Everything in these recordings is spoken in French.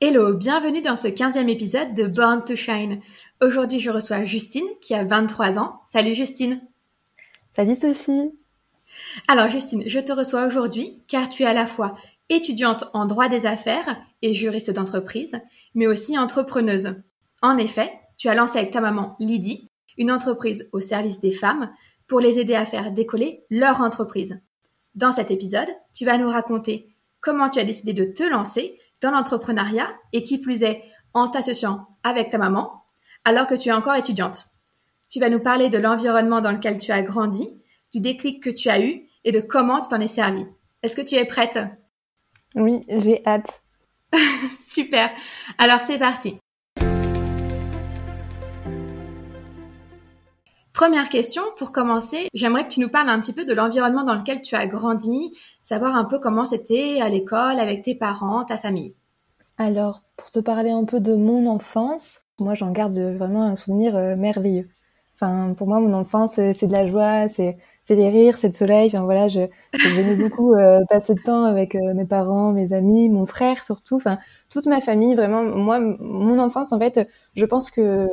Hello, bienvenue dans ce 15e épisode de Born to Shine. Aujourd'hui, je reçois Justine qui a 23 ans. Salut Justine. Salut Sophie. Alors Justine, je te reçois aujourd'hui car tu es à la fois étudiante en droit des affaires et juriste d'entreprise, mais aussi entrepreneuse. En effet, tu as lancé avec ta maman Lydie une entreprise au service des femmes pour les aider à faire décoller leur entreprise. Dans cet épisode, tu vas nous raconter comment tu as décidé de te lancer dans l'entrepreneuriat et qui plus est en t'associant avec ta maman alors que tu es encore étudiante. Tu vas nous parler de l'environnement dans lequel tu as grandi, du déclic que tu as eu et de comment tu t'en es servi. Est-ce que tu es prête? Oui, j'ai hâte. Super. Alors c'est parti. Première question, pour commencer, j'aimerais que tu nous parles un petit peu de l'environnement dans lequel tu as grandi, savoir un peu comment c'était à l'école, avec tes parents, ta famille. Alors, pour te parler un peu de mon enfance, moi j'en garde vraiment un souvenir euh, merveilleux. Enfin, pour moi, mon enfance, euh, c'est de la joie, c'est c'est les rires, c'est le soleil. Enfin voilà, je j'aimais beaucoup euh, passer de temps avec mes parents, mes amis, mon frère surtout. Enfin, toute ma famille. Vraiment, moi, mon enfance, en fait, je pense que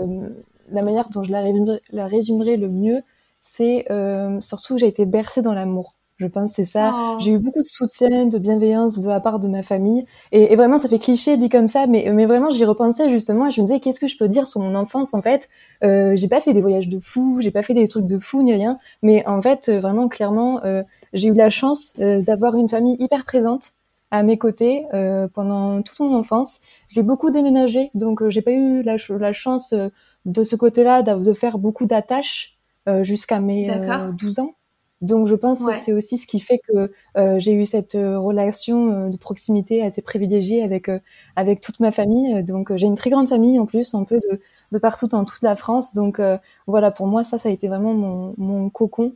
la manière dont je la résumerai, la résumerai le mieux, c'est euh, surtout que j'ai été bercée dans l'amour. Je pense c'est ça. Oh. J'ai eu beaucoup de soutien, de bienveillance de la part de ma famille. Et, vraiment, ça fait cliché dit comme ça, mais, mais vraiment, j'y repensais justement et je me disais, qu'est-ce que je peux dire sur mon enfance en fait? Euh, J'ai pas fait des voyages de fou, j'ai pas fait des trucs de fou ni rien, mais en fait, euh, vraiment, clairement, euh, j'ai eu la chance d'avoir une famille hyper présente à mes côtés pendant toute mon enfance. J'ai beaucoup déménagé, donc j'ai pas eu la, la chance de ce côté-là de faire beaucoup d'attaches euh, jusqu'à mes 12 euh, ans. Donc je pense que c'est aussi ce qui fait que euh, j'ai eu cette relation de proximité assez privilégiée avec avec toute ma famille. Donc j'ai une très grande famille en plus, un peu de, de partout dans toute la France. Donc voilà, pour moi ça, ça a été vraiment mon, mon cocon.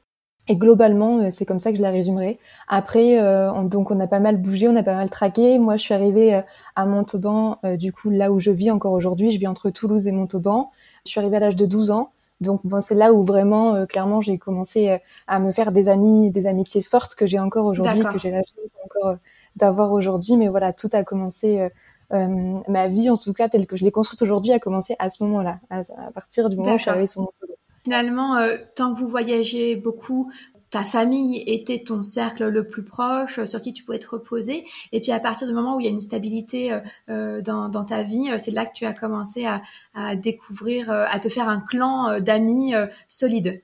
Et globalement, c'est comme ça que je la résumerai. Après, on, donc on a pas mal bougé, on a pas mal traqué. Moi, je suis arrivée à Montauban, du coup là où je vis encore aujourd'hui. Je vis entre Toulouse et Montauban. Je suis arrivée à l'âge de 12 ans. Donc bon, c'est là où vraiment, euh, clairement, j'ai commencé euh, à me faire des amis, des amitiés fortes que j'ai encore aujourd'hui, que j'ai la chance encore euh, d'avoir aujourd'hui. Mais voilà, tout a commencé, ma vie en tout cas, telle que je l'ai construite aujourd'hui, a commencé à ce moment-là, à, partir du moment où je suis arrivée sur mon Finalement, tant que vous voyagez beaucoup, ta famille était ton cercle le plus proche, euh, sur qui tu pouvais te reposer. Et puis à partir du moment où il y a une stabilité euh, euh, dans, ta vie, c'est là que tu as commencé à, à découvrir, à te faire un clan d'amis solides.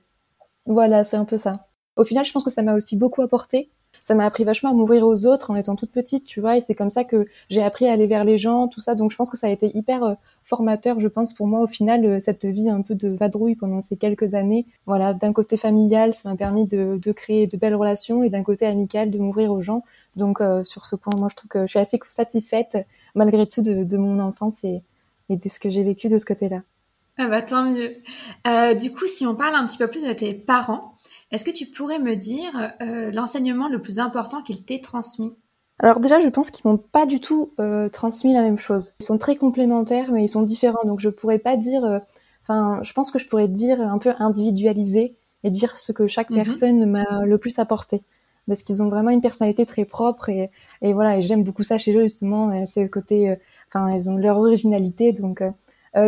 Voilà, c'est un peu ça. Au final, je pense que ça m'a aussi beaucoup apporté ça m'a appris vachement à m'ouvrir aux autres en étant toute petite, tu vois, et c'est comme ça que j'ai appris à aller vers les gens, tout ça. Donc je pense que ça a été hyper euh, formateur, je pense, pour moi au final, euh, cette vie un peu de vadrouille pendant ces quelques années. Voilà, d'un côté familial, ça m'a permis de, de, créer de belles relations, et d'un côté amical, de m'ouvrir aux gens. Donc euh, sur ce point, moi je trouve que je suis assez satisfaite malgré tout de, de mon enfance et, et de ce que j'ai vécu de ce côté-là. Ah bah tant mieux. Euh, du coup, si on parle un petit peu plus de tes parents, est-ce que tu pourrais me dire euh, l'enseignement le plus important qu'ils t'aient transmis? Alors déjà, je pense qu'ils m'ont pas du tout euh, transmis la même chose. Ils sont très complémentaires, mais ils sont différents. Donc je pourrais pas dire. Euh, enfin, je pense que je pourrais dire un peu individualisé et dire ce que chaque mhm. personne m'a le plus apporté, parce qu'ils ont vraiment une personnalité très propre et, et voilà. Et j'aime beaucoup ça chez eux justement. C'est le côté. Enfin, elles ont leur originalité. Donc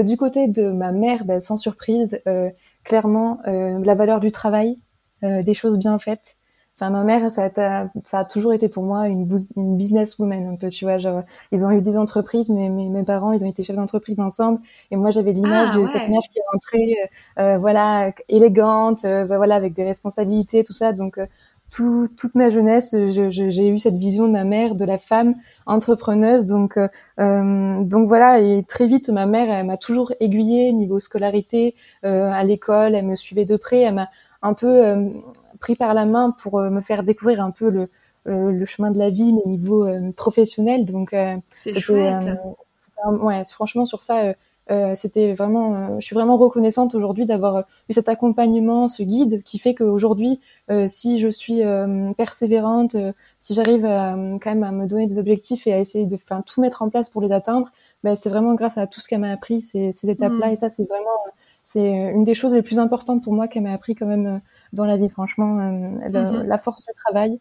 du côté de ma mère, ben, sans surprise, clairement la valeur du travail euh, des choses bien faites. Enfin, ma mère, ça a, ça a toujours été pour moi une, une businesswoman un peu, tu vois. Genre, ils ont eu des entreprises, mais mes, mes parents, ils ont été chefs d'entreprise ensemble, et moi, j'avais l'image ah, de cette mère qui est rentrée, euh, euh, voilà, élégante, euh, bah, voilà, avec des responsabilités, tout ça. Donc, tout, toute ma jeunesse, j'ai eu cette vision de ma mère, de la femme entrepreneuse. Donc, donc voilà. Et très vite, ma mère, elle m'a toujours aiguillée niveau scolarité à l'école. Elle me suivait de près. Elle m'a un peu euh, pris par la main pour euh, me faire découvrir un peu le, le chemin de la vie, au niveau euh, professionnel. Donc, c'est chouette. ouais, franchement, sur ça, euh, c'était vraiment, euh, je suis vraiment reconnaissante aujourd'hui d'avoir eu cet accompagnement, ce guide qui fait qu'aujourd'hui, si je suis persévérante, si j'arrive quand même à me donner des objectifs et à essayer de, enfin, tout mettre en place pour les atteindre, ben, c'est vraiment grâce à tout ce qu'elle m'a appris ces, ces étapes-là. Mmh. Et ça, c'est vraiment, c'est une des choses les plus importantes pour moi qu'elle m'a appris quand même dans la vie. Franchement, mmh. la force du travail.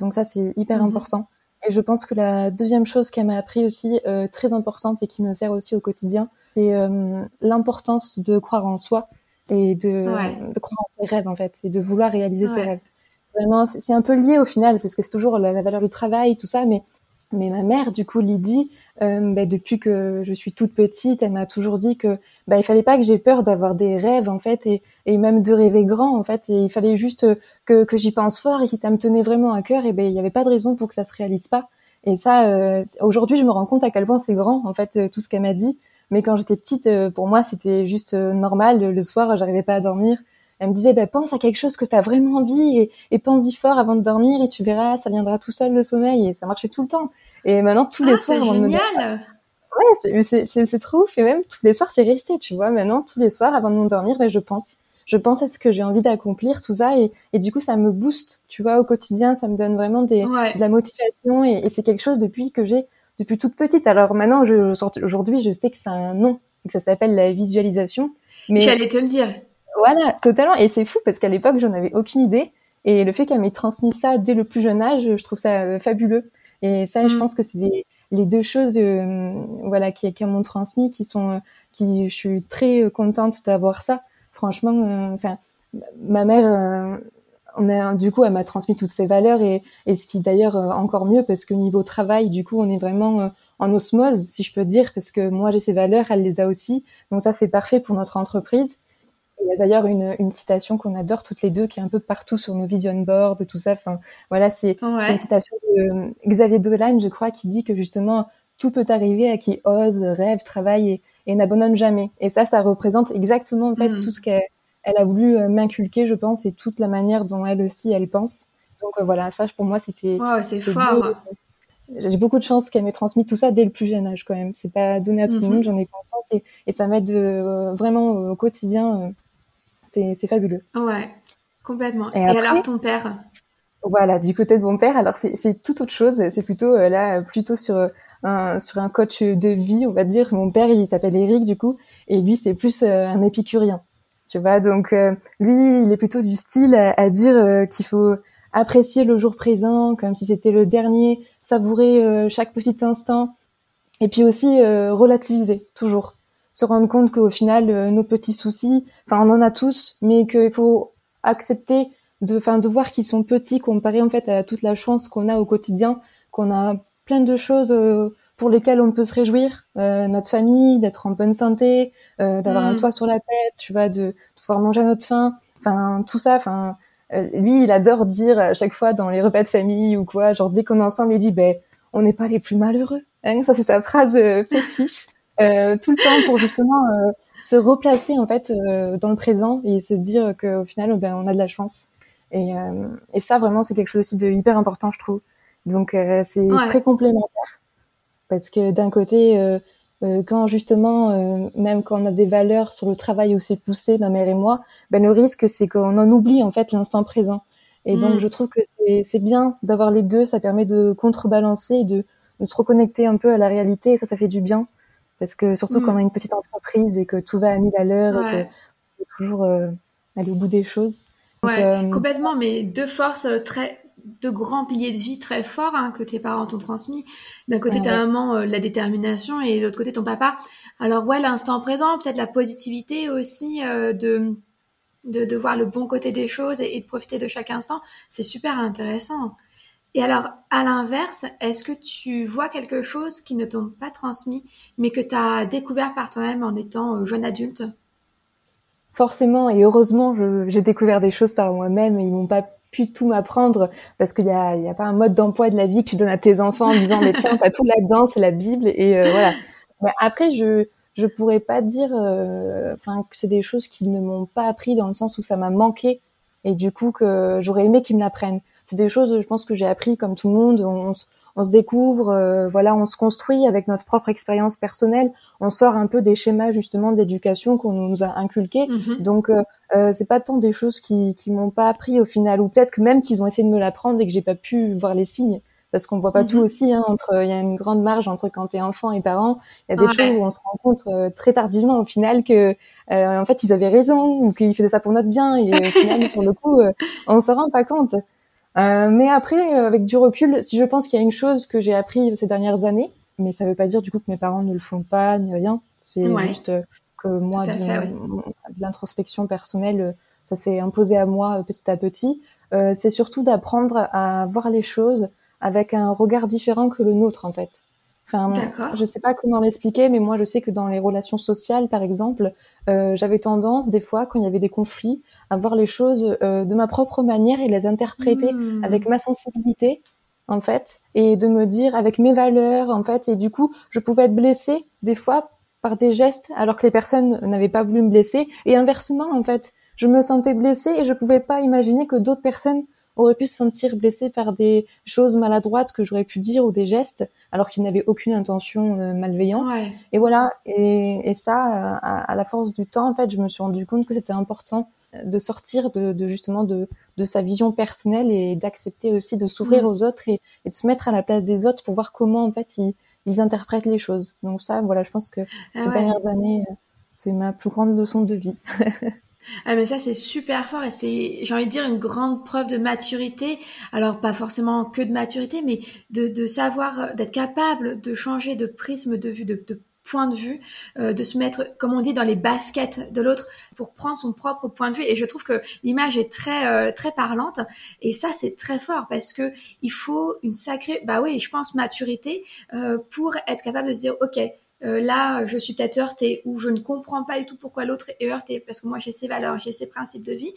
Donc ça, c'est hyper mmh. important. Et je pense que la deuxième chose qu'elle m'a appris aussi, euh, très importante et qui me sert aussi au quotidien, c'est euh, l'importance de croire en soi et de, de, croire en ses rêves en fait, et de vouloir réaliser ses rêves. Vraiment, c'est un peu lié au final, parce que c'est toujours la, la, valeur du travail, tout ça, mais mais ma mère, du coup, Lydie, euh, bah, depuis que je suis toute petite, elle m'a toujours dit que bah, il fallait pas que j'ai peur d'avoir des rêves en fait et, et, même de rêver grand en fait. Et il fallait juste que, que j'y pense fort et que ça me tenait vraiment à cœur. Et ben il n'y avait pas de raison pour que ça se réalise pas. Et ça, euh, aujourd'hui, je me rends compte à quel point c'est grand en fait euh, tout ce qu'elle m'a dit. Mais quand j'étais petite, euh, pour moi, c'était juste normal. Le soir, j'arrivais pas à dormir. Elle me disait, bah, pense à quelque chose que tu as vraiment envie et, et pense-y fort avant de dormir et tu verras, ça viendra tout seul le sommeil. Et ça marchait tout le temps. Et maintenant, tous les ah, soirs, c'est génial. Ouais, c'est trop ouf. Et même tous les soirs, c'est resté, tu vois. Maintenant, tous les soirs, avant de m'endormir, ben, je pense. Je pense à ce que j'ai envie d'accomplir, tout ça. Et, et, du coup, ça me booste, tu vois, au quotidien. Ça me donne vraiment des, de la motivation. Et, et c'est quelque chose depuis que j'ai, depuis toute petite. Alors maintenant, je, aujourd'hui, je sais que c'est un nom, que ça s'appelle la visualisation. Mais j'allais te le dire. Voilà, totalement. Et c'est fou parce qu'à l'époque, j'en avais aucune idée. Et le fait qu'elle m'ait transmis ça dès le plus jeune âge, je trouve ça euh, fabuleux. Et ça, je mm. pense que c'est les, les, deux choses, euh, voilà, qui, qui m'ont transmis, qui sont, euh, qui, je suis très contente d'avoir ça. Franchement, enfin, ma mère, on a, du coup, elle m'a transmis toutes ces valeurs et, et ce qui d'ailleurs encore mieux parce que niveau travail, du coup, on est vraiment en osmose, si je peux dire, parce que moi j'ai ces valeurs, elle les a aussi. Donc ça, c'est parfait pour notre entreprise. Il y a d'ailleurs une, une citation qu'on adore toutes les deux, qui est un peu partout sur nos vision boards, tout ça. Enfin, voilà, c'est une citation de euh, Xavier Dolan, je crois, qui dit que justement tout peut arriver à qui ose, rêve, travaille et, et n'abandonne jamais. Et ça, ça représente exactement en fait hmm. tout ce qu'elle elle a voulu euh, m'inculquer, je pense, et toute la manière dont elle aussi elle pense. Donc euh, voilà, ça pour moi, c'est wow, c'est fort. J'ai beaucoup de chance qu'elle m'ait transmis tout ça dès le plus jeune âge quand même. C'est pas donné à tout le mhm. monde, j'en ai conscience et, et ça m'aide vraiment au quotidien c'est fabuleux. Ouais, complètement. Et, alors ton père? Voilà, du côté de mon père, alors c'est tout autre chose. C'est plutôt euh, là, plutôt sur un, sur un coach de vie, on va dire. Mon père, il s'appelle Eric, du coup, et lui, c'est plus euh, un épicurien. Tu vois, donc euh, lui, il est plutôt du style à, dire qu'il faut apprécier le jour présent comme si c'était le dernier, savourer chaque petit instant, et puis aussi relativiser toujours. Se rendre compte qu'au final, euh, nos petits soucis, enfin, on en a tous, mais qu'il faut accepter de, enfin, de voir qu'ils sont petits comparé en fait à toute la chance qu'on a au quotidien, qu'on a plein de choses euh, pour lesquelles on peut se réjouir, euh, notre famille, d'être en bonne santé, d'avoir un mm. toit sur la tête, tu vois, de, de pouvoir manger à notre faim, enfin, tout ça, enfin, lui, il adore dire à chaque fois dans les repas de famille ou quoi, genre dès qu'on est ensemble, il dit, ben, on n'est pas les plus malheureux. Hein, ça, c'est sa phrase fétiche. Euh, tout le temps pour justement euh, se replacer en fait euh, dans le présent et se dire qu'au final ben, on a de la chance et, et ça vraiment c'est quelque chose aussi de hyper important je trouve donc c'est très complémentaire parce que d'un côté quand justement, même quand on a des valeurs sur le travail aussi poussées, ma mère et moi, ben le risque c'est qu'on en oublie en fait l'instant présent. Et donc mm. je trouve que c'est bien d'avoir les deux, ça permet de contrebalancer et de, de, se reconnecter un peu à la réalité et ça, ça fait du bien. Parce que surtout quand on a mm. une petite entreprise et que tout va à mille à l'heure et que faut toujours euh, aller au bout des choses. ouais, euh, complètement, mais deux forces euh, très, de grands piliers de vie très forts hein, que tes parents t'ont transmis. D'un côté, ta maman, la détermination, et de l'autre côté, ton papa. Alors ouais, l'instant présent, peut-être la positivité aussi de, de, de voir le bon côté des choses et de profiter de chaque instant. C'est super intéressant. Et alors, à l'inverse, est-ce que tu vois quelque chose qui ne t'ont pas transmis, mais que tu as découvert par toi-même en étant euh, jeune adulte? Forcément, et heureusement, j'ai découvert des choses par moi-même et ils m'ont pas pu tout m'apprendre parce qu'il y a, y a pas un mode d'emploi de la vie que tu donnes à tes enfants en disant mais tiens t'as tout là-dedans c'est la Bible et euh, voilà. Mais après je je pourrais pas dire euh, enfin que c'est des choses qui ne m'ont pas appris dans le sens où ça m'a manqué et du coup que j'aurais aimé qu'ils me l'apprennent c'est des choses, je pense, que j'ai appris comme tout le monde. On, on se découvre, euh, voilà, on se construit avec notre propre expérience personnelle. On sort un peu des schémas justement d'éducation qu'on nous a inculqués. Mhm. Donc euh, euh, c'est pas tant des choses qui qui m'ont pas appris au final, ou peut-être que même qu'ils ont essayé de me l'apprendre et que j'ai pas pu voir les signes parce qu'on voit pas tout mhm. aussi. Hein, entre, il y a une grande marge entre quand t'es enfant et parent. Il y a des choses où on se rend compte euh, très tardivement au final que, euh, en fait, ils avaient raison ou qu'ils faisaient ça pour notre bien. Et au final, sur le coup, on se rend pas compte. Mais après, avec du recul, si je pense qu'il y a une chose que j'ai appris ces dernières années, mais ça veut pas dire du coup que mes parents ne le font pas ni rien. C'est juste que moi, de, de l'introspection personnelle, ça s'est imposé à moi petit à petit. c'est surtout d'apprendre à voir les choses avec un regard différent que le nôtre en fait. Enfin, je sais pas comment l'expliquer, mais moi je sais que dans les relations sociales, par exemple, euh, j'avais tendance des fois, quand il y avait des conflits, à voir les choses euh, de ma propre manière et les interpréter hmm. avec ma sensibilité, en fait, et de me dire avec mes valeurs, en fait, et du coup, je pouvais être blessée des fois par des gestes alors que les personnes n'avaient pas voulu me blesser, et inversement, en fait, je me sentais blessée et je pouvais pas imaginer que d'autres personnes aurait pu se sentir blessé par des choses maladroites que j'aurais pu dire ou des gestes, alors qu'il n'avait aucune intention euh, malveillante. Et voilà. Et, et ça, euh, à, la force du temps, en fait, je me suis rendu compte que c'était important de sortir de, de, justement de, de sa vision personnelle et d'accepter aussi de s'ouvrir mm. aux autres et, et, de se mettre à la place des autres pour voir comment en fait ils, ils interprètent les choses. Donc ça, voilà, je pense que ah ces dernières années, euh, c'est ma plus grande leçon de vie. Ah mais ça c'est super fort et c'est j'ai envie de dire une grande preuve de maturité. Alors pas forcément que de maturité, mais de, de savoir euh, d'être capable de changer de prisme de vue, de, de point de vue, euh, de se mettre, comme on dit, dans les baskets de l'autre pour prendre son propre point de vue. Et je trouve que l'image est très euh, très parlante. Et ça, c'est très fort parce que il faut une sacrée, bah oui, je pense maturité pour être capable de se dire, ok, euh, là, je suis peut-être heurtée ou je ne comprends pas du tout pourquoi l'autre est heurté parce que moi j'ai ses valeurs, j'ai ses principes de vie,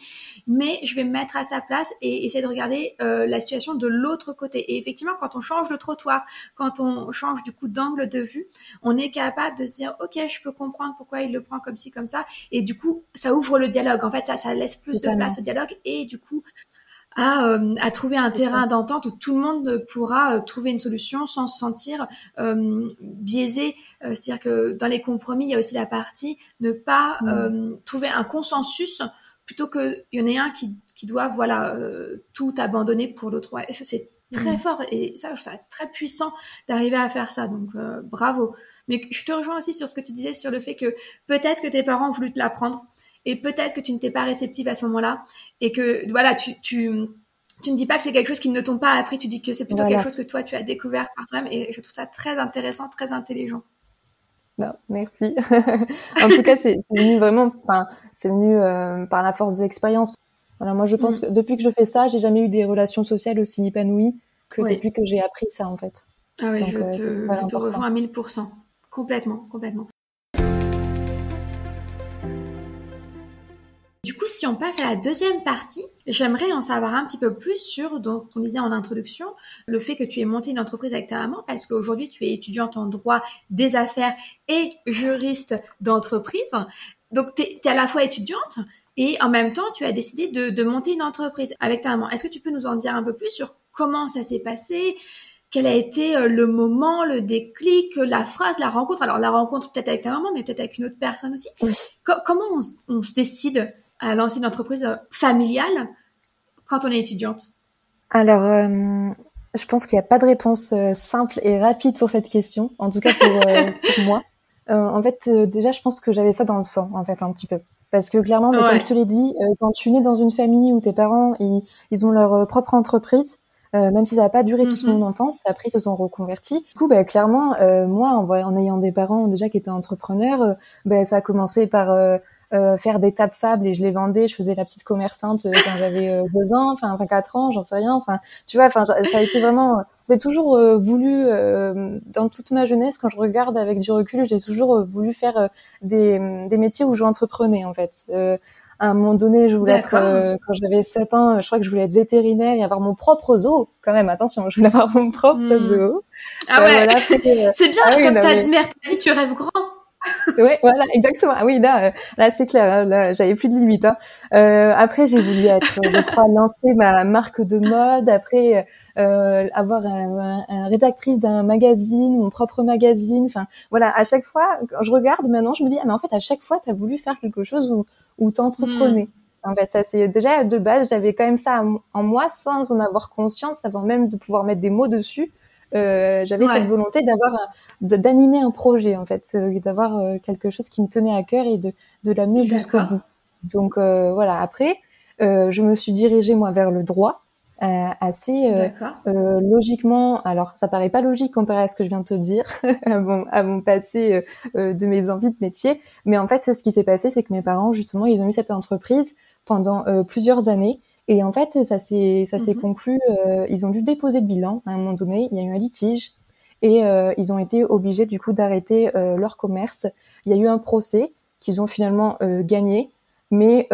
mais je vais me mettre à sa place et essayer de regarder euh, la situation de l'autre côté. Et effectivement, quand on change de trottoir, quand on change du coup d'angle de vue, on est capable de se dire ok, je peux comprendre pourquoi il le prend comme ci comme ça, et du coup ça ouvre le dialogue. En fait, ça, ça laisse plus de place au dialogue et du coup à, euh, à trouver un terrain d'entente où tout le monde pourra euh, trouver une solution sans se sentir euh, biaisé. C'est-à-dire que dans les compromis, il y a aussi la partie ne pas mm. trouver un consensus plutôt qu'il y en ait un qui, qui doit voilà tout abandonner pour l'autre. Ouais, ça c'est très mm. fort et ça je trouve ça très puissant d'arriver à faire ça. Donc bravo. Mais je te rejoins aussi sur ce que tu disais sur le fait que peut-être que tes parents ont voulu te l'apprendre et peut-être que tu ne t'es pas réceptive à ce moment-là et que voilà tu tu tu ne dis pas que c'est quelque chose qui ne t'ont pas appris, tu dis que c'est plutôt quelque chose que toi tu as découvert par toi-même et je trouve ça très intéressant, très intelligent. Non, merci. en tout cas, c'est venu vraiment, enfin, c'est venu euh, par la force de l'expérience. Voilà, moi je pense mm. que depuis que je fais ça, j'ai jamais eu des relations sociales aussi épanouies que depuis que j'ai appris ça en fait. Ah oui, je, euh, te, je te rejoins à 1000%. Complètement, complètement. Si on passe à la deuxième partie, j'aimerais en savoir un petit peu plus sur, donc on disait en introduction, le fait que tu aies monté une entreprise avec ta maman, parce qu'aujourd'hui tu es étudiante en droit des affaires et juriste d'entreprise. Donc tu es, à la fois étudiante et en même temps tu as décidé de, de monter une entreprise avec ta maman. Est-ce que tu peux nous en dire un peu plus sur comment ça s'est passé? Quel a été euh, le moment, le déclic, la phrase, la rencontre? Alors la rencontre peut-être avec ta maman, mais peut-être avec une autre personne aussi. comment on, on, se décide à lancer une entreprise euh, familiale quand on est étudiante? Alors, euh, je pense qu'il n'y a pas de réponse euh, simple et rapide pour cette question, en tout cas pour, moi. en fait, déjà, je pense que j'avais ça dans le sang, en fait, un petit peu. Parce que clairement, comme je te l'ai dit, quand tu nais dans une famille où tes parents, ils, ils ont leur propre entreprise, même si ça n'a pas duré toute mm-hmm. mon enfance, après ils se sont reconvertis. Du coup, bah, clairement, moi, en, en, ayant des parents déjà qui étaient entrepreneurs, bah, ça a commencé par euh, faire des tas de sable et je les vendais. Je faisais la petite commerçante euh, quand j'avais euh, deux ans, enfin, enfin quatre ans, j'en sais rien. Enfin, tu vois, enfin, ça a été vraiment. J'ai toujours voulu, dans toute ma jeunesse, quand je regarde avec du recul, j'ai toujours voulu faire des, des métiers où j'entreprenais en fait à un moment donné, je voulais être, quand j'avais 7 ans, je crois que je voulais être vétérinaire et avoir mon propre zoo. Quand même, attention, je voulais avoir mon propre hmm. zoo. Ah ouais, c'est bien, ah comme ta mère t'a dit, tu rêves grand oui, voilà, exactement. Ah oui, là, euh, là, c'est clair. Hein, là, j'avais plus de limites. Hein. Euh, après, j'ai voulu être, je crois, lancer ma marque de mode. Après, euh, avoir un, un, rédactrice d'un magazine, mon propre magazine. Enfin, voilà, à chaque fois, quand je regarde maintenant, je me dis, ah, mais en fait, à chaque fois, tu as voulu faire quelque chose où, où t'entreprenais. Hmm. En fait, ça c'est déjà de base, j'avais quand même ça en moi sans en avoir conscience, avant même de pouvoir mettre des mots dessus. Euh, j'avais cette volonté d'avoir d'animer un projet en fait, euh, d'avoir euh, quelque chose qui me tenait à cœur et de, de l'amener jusqu'au bout. Donc euh, voilà. Après, je me suis dirigée moi vers le droit. Euh, assez euh, logiquement. Alors, ça paraît pas logique comparé à ce que je viens de te dire, à, mon, à mon passé de mes envies de métier. Mais en fait, ce qui s'est passé, c'est que mes parents, justement, ils ont eu cette entreprise pendant plusieurs années et en fait, ça s'est ça s'est mmh conclu. Euh, ils ont dû déposer le bilan à un moment donné. Il y a eu un litige et euh, ils ont été obligés du coup d'arrêter euh, leur commerce. Il y a eu un procès qu'ils ont finalement gagné, mais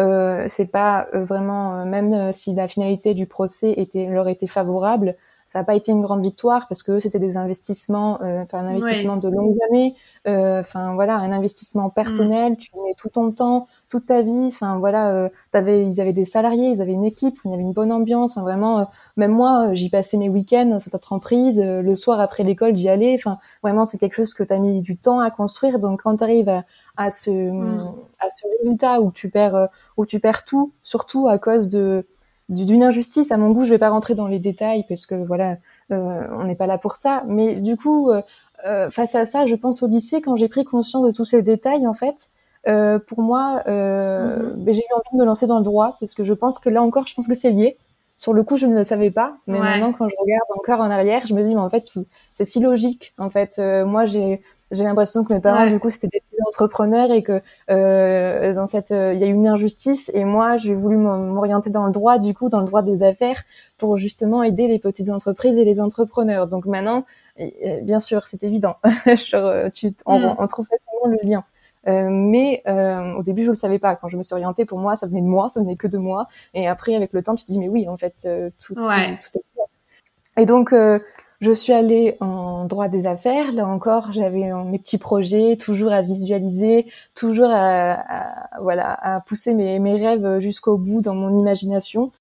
c'est pas vraiment même si la finalité du procès était leur était favorable, ça n'a pas été une grande victoire parce que c'était des investissements, euh, enfin un investissement de longues années, euh, enfin voilà, un investissement personnel. Tu mets tout ton temps, toute ta vie. Enfin voilà, euh, t'avais, ils avaient des salariés, ils avaient une équipe, il y avait une bonne ambiance. Enfin vraiment, même moi, j'y passais mes week-ends dans cette entreprise. le soir après l'école, j'y allais. Enfin vraiment, c'est quelque chose que tu as mis du temps à construire. Donc quand tu arrives à, à ce mm. à ce résultat où tu perds où tu perds tout, surtout à cause de d'une injustice à mon goût je vais pas rentrer dans les détails parce que voilà euh, on n'est pas là pour ça. Mais du coup euh, euh, face à ça je pense au lycée quand j'ai pris conscience de tous ces détails en fait euh, pour moi euh, mm-hmm. ben, j'ai eu envie de me lancer dans le droit parce que je pense que là encore je pense que c'est lié. Sur le coup je ne le savais pas mais maintenant quand je regarde encore en arrière je me dis mais en fait c'est si logique en fait. Moi j'ai j'ai l'impression que mes parents du coup c'était des entrepreneurs et que euh, dans cette euh, il y a eu une injustice et moi j'ai voulu m'orienter dans le droit du coup dans le droit des affaires pour justement aider les petites entreprises et les entrepreneurs. Donc maintenant bien sûr c'est évident. Genre, tu on, mm. on, trouve facilement le lien. Euh, mais euh, au début je le savais pas. Quand je me suis orientée pour moi ça venait de moi ça venait que de moi. Et après avec le temps tu te dis mais oui en fait euh, tout, tout, tout est et donc je suis allée en droit des affaires. Là encore, j'avais mes petits projets, toujours à visualiser, toujours à, voilà, à pousser mes, mes rêves jusqu'au bout dans mon imagination.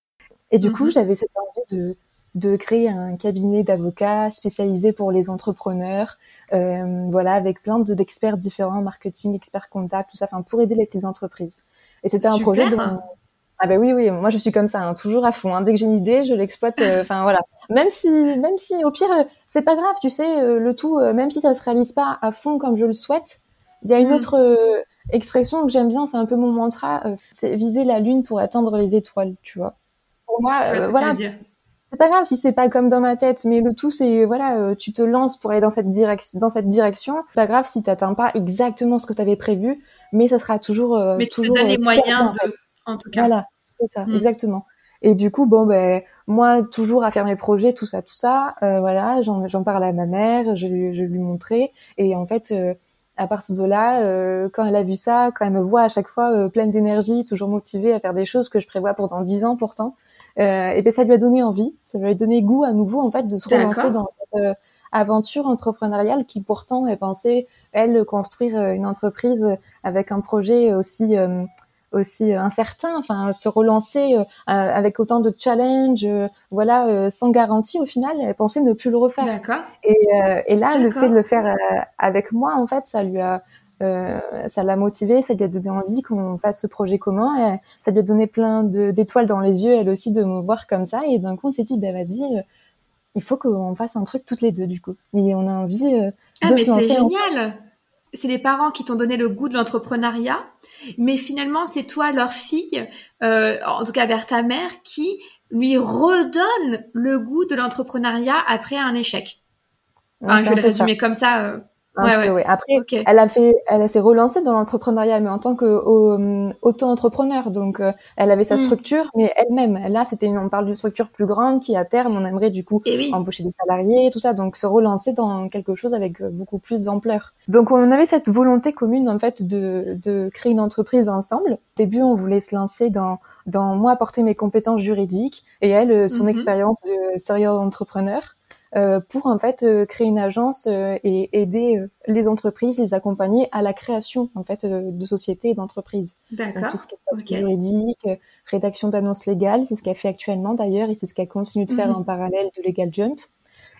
Et du coup, mhm. j'avais cette envie de, de créer un cabinet d'avocats spécialisé pour les entrepreneurs, euh, voilà, avec plein de d'experts différents, marketing, experts comptables, tout ça, enfin pour aider les petites entreprises. Et c'était un projet dont, ah ben oui, oui, moi je suis comme ça, hein, toujours à fond. Hein. Dès que j'ai une idée, je l'exploite. Euh, enfin voilà. Même si, même si, au pire, euh, c'est pas grave, tu sais, euh, le tout, même si ça se réalise pas à fond comme je le souhaite, il y a une mm. autre expression que j'aime bien, c'est un peu mon mantra, c'est viser la lune pour atteindre les étoiles, tu vois. Pour moi, voilà. C'est pas grave si c'est pas comme dans ma tête, mais le tout c'est voilà, tu te lances pour aller dans cette direction, dans cette direction. Pas grave si t'atteins pas exactement ce que tu avais prévu, mais ça sera toujours. mais tu toujours, te donnes les moyens de en tout cas. Voilà, c'est ça, mm. exactement. Et du coup, bon, ben, moi, toujours à faire mes projets, tout ça, tout ça, euh, voilà, j'en parle à ma mère, je, je lui montrais. Et en fait, euh, à partir de là, euh, quand elle a vu ça, quand elle me voit à chaque fois euh, pleine d'énergie, toujours motivée à faire des choses que je prévois pour dans dix ans pourtant, et ben ça lui a donné envie, ça lui a donné goût à nouveau, en fait, de se relancer dans cette aventure entrepreneuriale qui pourtant est pensée, elle, construire une entreprise avec un projet aussi aussi euh, incertain, enfin se relancer euh, avec autant de challenges, euh, voilà, sans garantie au final, elle pensait ne plus le refaire. D'accord. Et, et là, le fait de le faire avec moi, en fait, ça lui a ça l'a motivé, ça lui a donné envie qu'on fasse ce projet commun, et ça lui a donné plein d'étoiles dans les yeux, elle aussi, de me voir comme ça. Et d'un coup, on s'est dit, ben vas-y, il faut qu'on fasse un truc toutes les deux, du coup. Et on a envie ah, mais c'est génial c'est les parents qui t'ont donné le goût de l'entrepreneuriat, mais finalement c'est toi, leur fille, euh, en tout cas vers ta mère, qui lui redonne le goût de l'entrepreneuriat après un échec. je vais le résumer comme ça. Euh, Ouais, Après, elle a fait, elle s'est relancée dans l'entrepreneuriat, mais en tant que auto-entrepreneur. Donc, euh, elle avait sa hmm. structure, mais elle-même. Là, c'était, on parle d'une structure plus grande qui, à terme, on aimerait du coup eh embaucher des salariés et tout ça. Donc, se relancer dans quelque chose avec euh, beaucoup plus d'ampleur. Donc, on avait cette volonté commune, en fait, de, de créer une entreprise ensemble. Au début, on voulait se lancer dans, dans moi apporter mes compétences juridiques et elle, euh, son mhm. expérience de serial entrepreneur. Euh, pour en fait euh, créer une agence euh, et aider les entreprises, les accompagner à la création en fait de sociétés et d'entreprises. D'accord. Tout ce qui est juridique, rédaction d'annonces légales, c'est ce qu'elle fait actuellement d'ailleurs et c'est ce qu'elle continue de faire mhm. en parallèle de Legal Jump.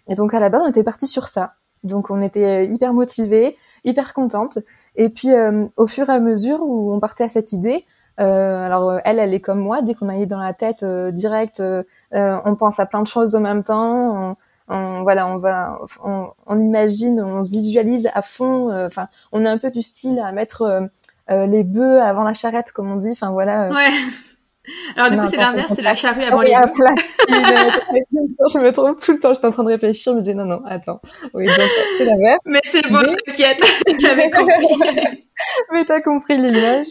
Et donc à la base on était parti sur ça. Donc on était hyper motivés, hyper contentes. Et puis au fur et à mesure où on partait à cette idée, euh, alors elle, elle est comme moi. Dès qu'on a dans la tête euh, direct, on pense à plein de choses en même temps. On, voilà, on va, on, on, imagine, on se visualise à fond. Euh, enfin, on est un peu du style à mettre euh, euh, les bœufs avant la charrette, comme on dit. Enfin voilà. Ouais. Alors du coup, c'est l'inverse, c'est la charrue avant les bœufs. je me trompe tout le temps. J'étais en train de réfléchir, je me disais non, non, attends. Oui, donc c'est l'inverse. Mais c'est bon, t'inquiète. J'avais compris. Mais t'as compris l'image.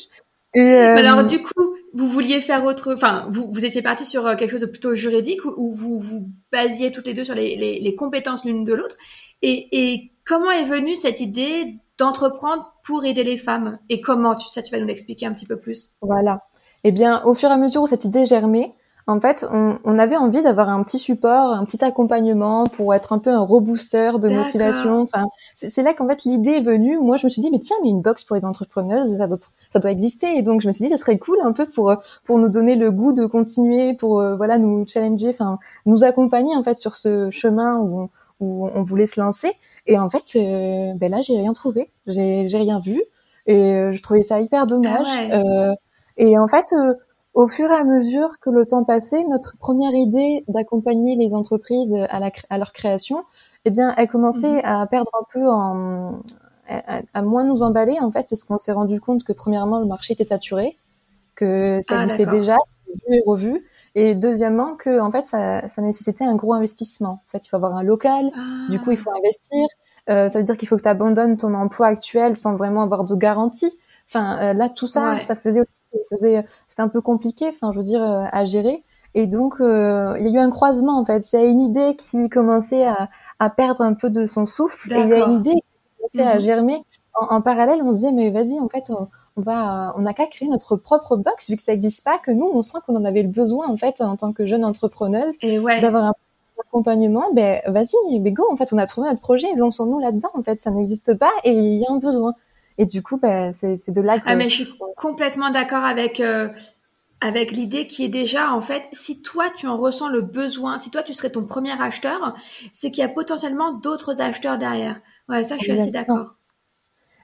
Euh, alors du coup, vous vouliez faire autre, enfin, vous, vous étiez parti sur euh, quelque chose de plutôt juridique où, vous vous basiez toutes les deux sur les, compétences l'une de l'autre. Et, comment est venue cette idée d'entreprendre pour aider les femmes Et comment ça, tu vas nous l'expliquer un petit peu plus? Voilà. Eh bien, au fur et à mesure où cette idée germait, en fait, on, on avait envie d'avoir un petit support, un petit accompagnement pour être un peu un rebooster de motivation. Enfin, c'est là qu'en fait l'idée est venue. Moi, je me suis dit, mais tiens, mais une box pour les entrepreneuses, ça doit, ça doit exister. Et donc, je me suis dit, ça serait cool un peu pour pour nous donner le goût de continuer, pour euh, voilà nous challenger, enfin nous accompagner en fait sur ce chemin où on, où on voulait se lancer. Et en fait, euh, ben là, j'ai rien trouvé, j'ai rien vu, et euh, je trouvais ça hyper dommage. Ah et en fait au fur et à mesure que le temps passait, notre première idée d'accompagner les entreprises à, la, à leur création, eh bien, elle commençait mhm. à perdre un peu en, à, moins nous emballer en fait, parce qu'on s'est rendu compte que premièrement le marché était saturé, que ça ah, existait déjà, vu et revu, et deuxièmement que en fait ça, ça, nécessitait un gros investissement. En fait, il faut avoir un local, du coup il faut ah. investir. Euh, ça veut dire qu'il faut que tu abandonnes ton emploi actuel sans vraiment avoir de garantie. Enfin, euh, là, tout ça, ça faisait faisait, c'était un peu compliqué, enfin, je veux dire, euh, à gérer. Et donc, euh, il y a eu un croisement, en fait. C'est une idée qui commençait à, à, perdre un peu de son souffle, et il y a une idée qui commençait à mhm. germer. En, parallèle, on se disait, mais vas-y, en fait, on, on va, on n'a qu'à créer notre propre box, vu que ça n'existe pas, que nous, on sent qu'on en avait le besoin, en fait, en tant que jeune entrepreneuse, ouais. d'avoir un accompagnement, ben vas-y, mais go, en fait, on a trouvé notre projet, lançons-nous là-dedans, en fait, ça n'existe pas et il y a un besoin. Et du coup, bah, c'est de là que... Ah, mais je suis complètement d'accord avec... Euh, avec l'idée qui est déjà en fait si toi tu en ressens le besoin, si toi tu serais ton premier acheteur, c'est qu'il y a potentiellement d'autres acheteurs derrière. Ouais, ça je suis assez d'accord.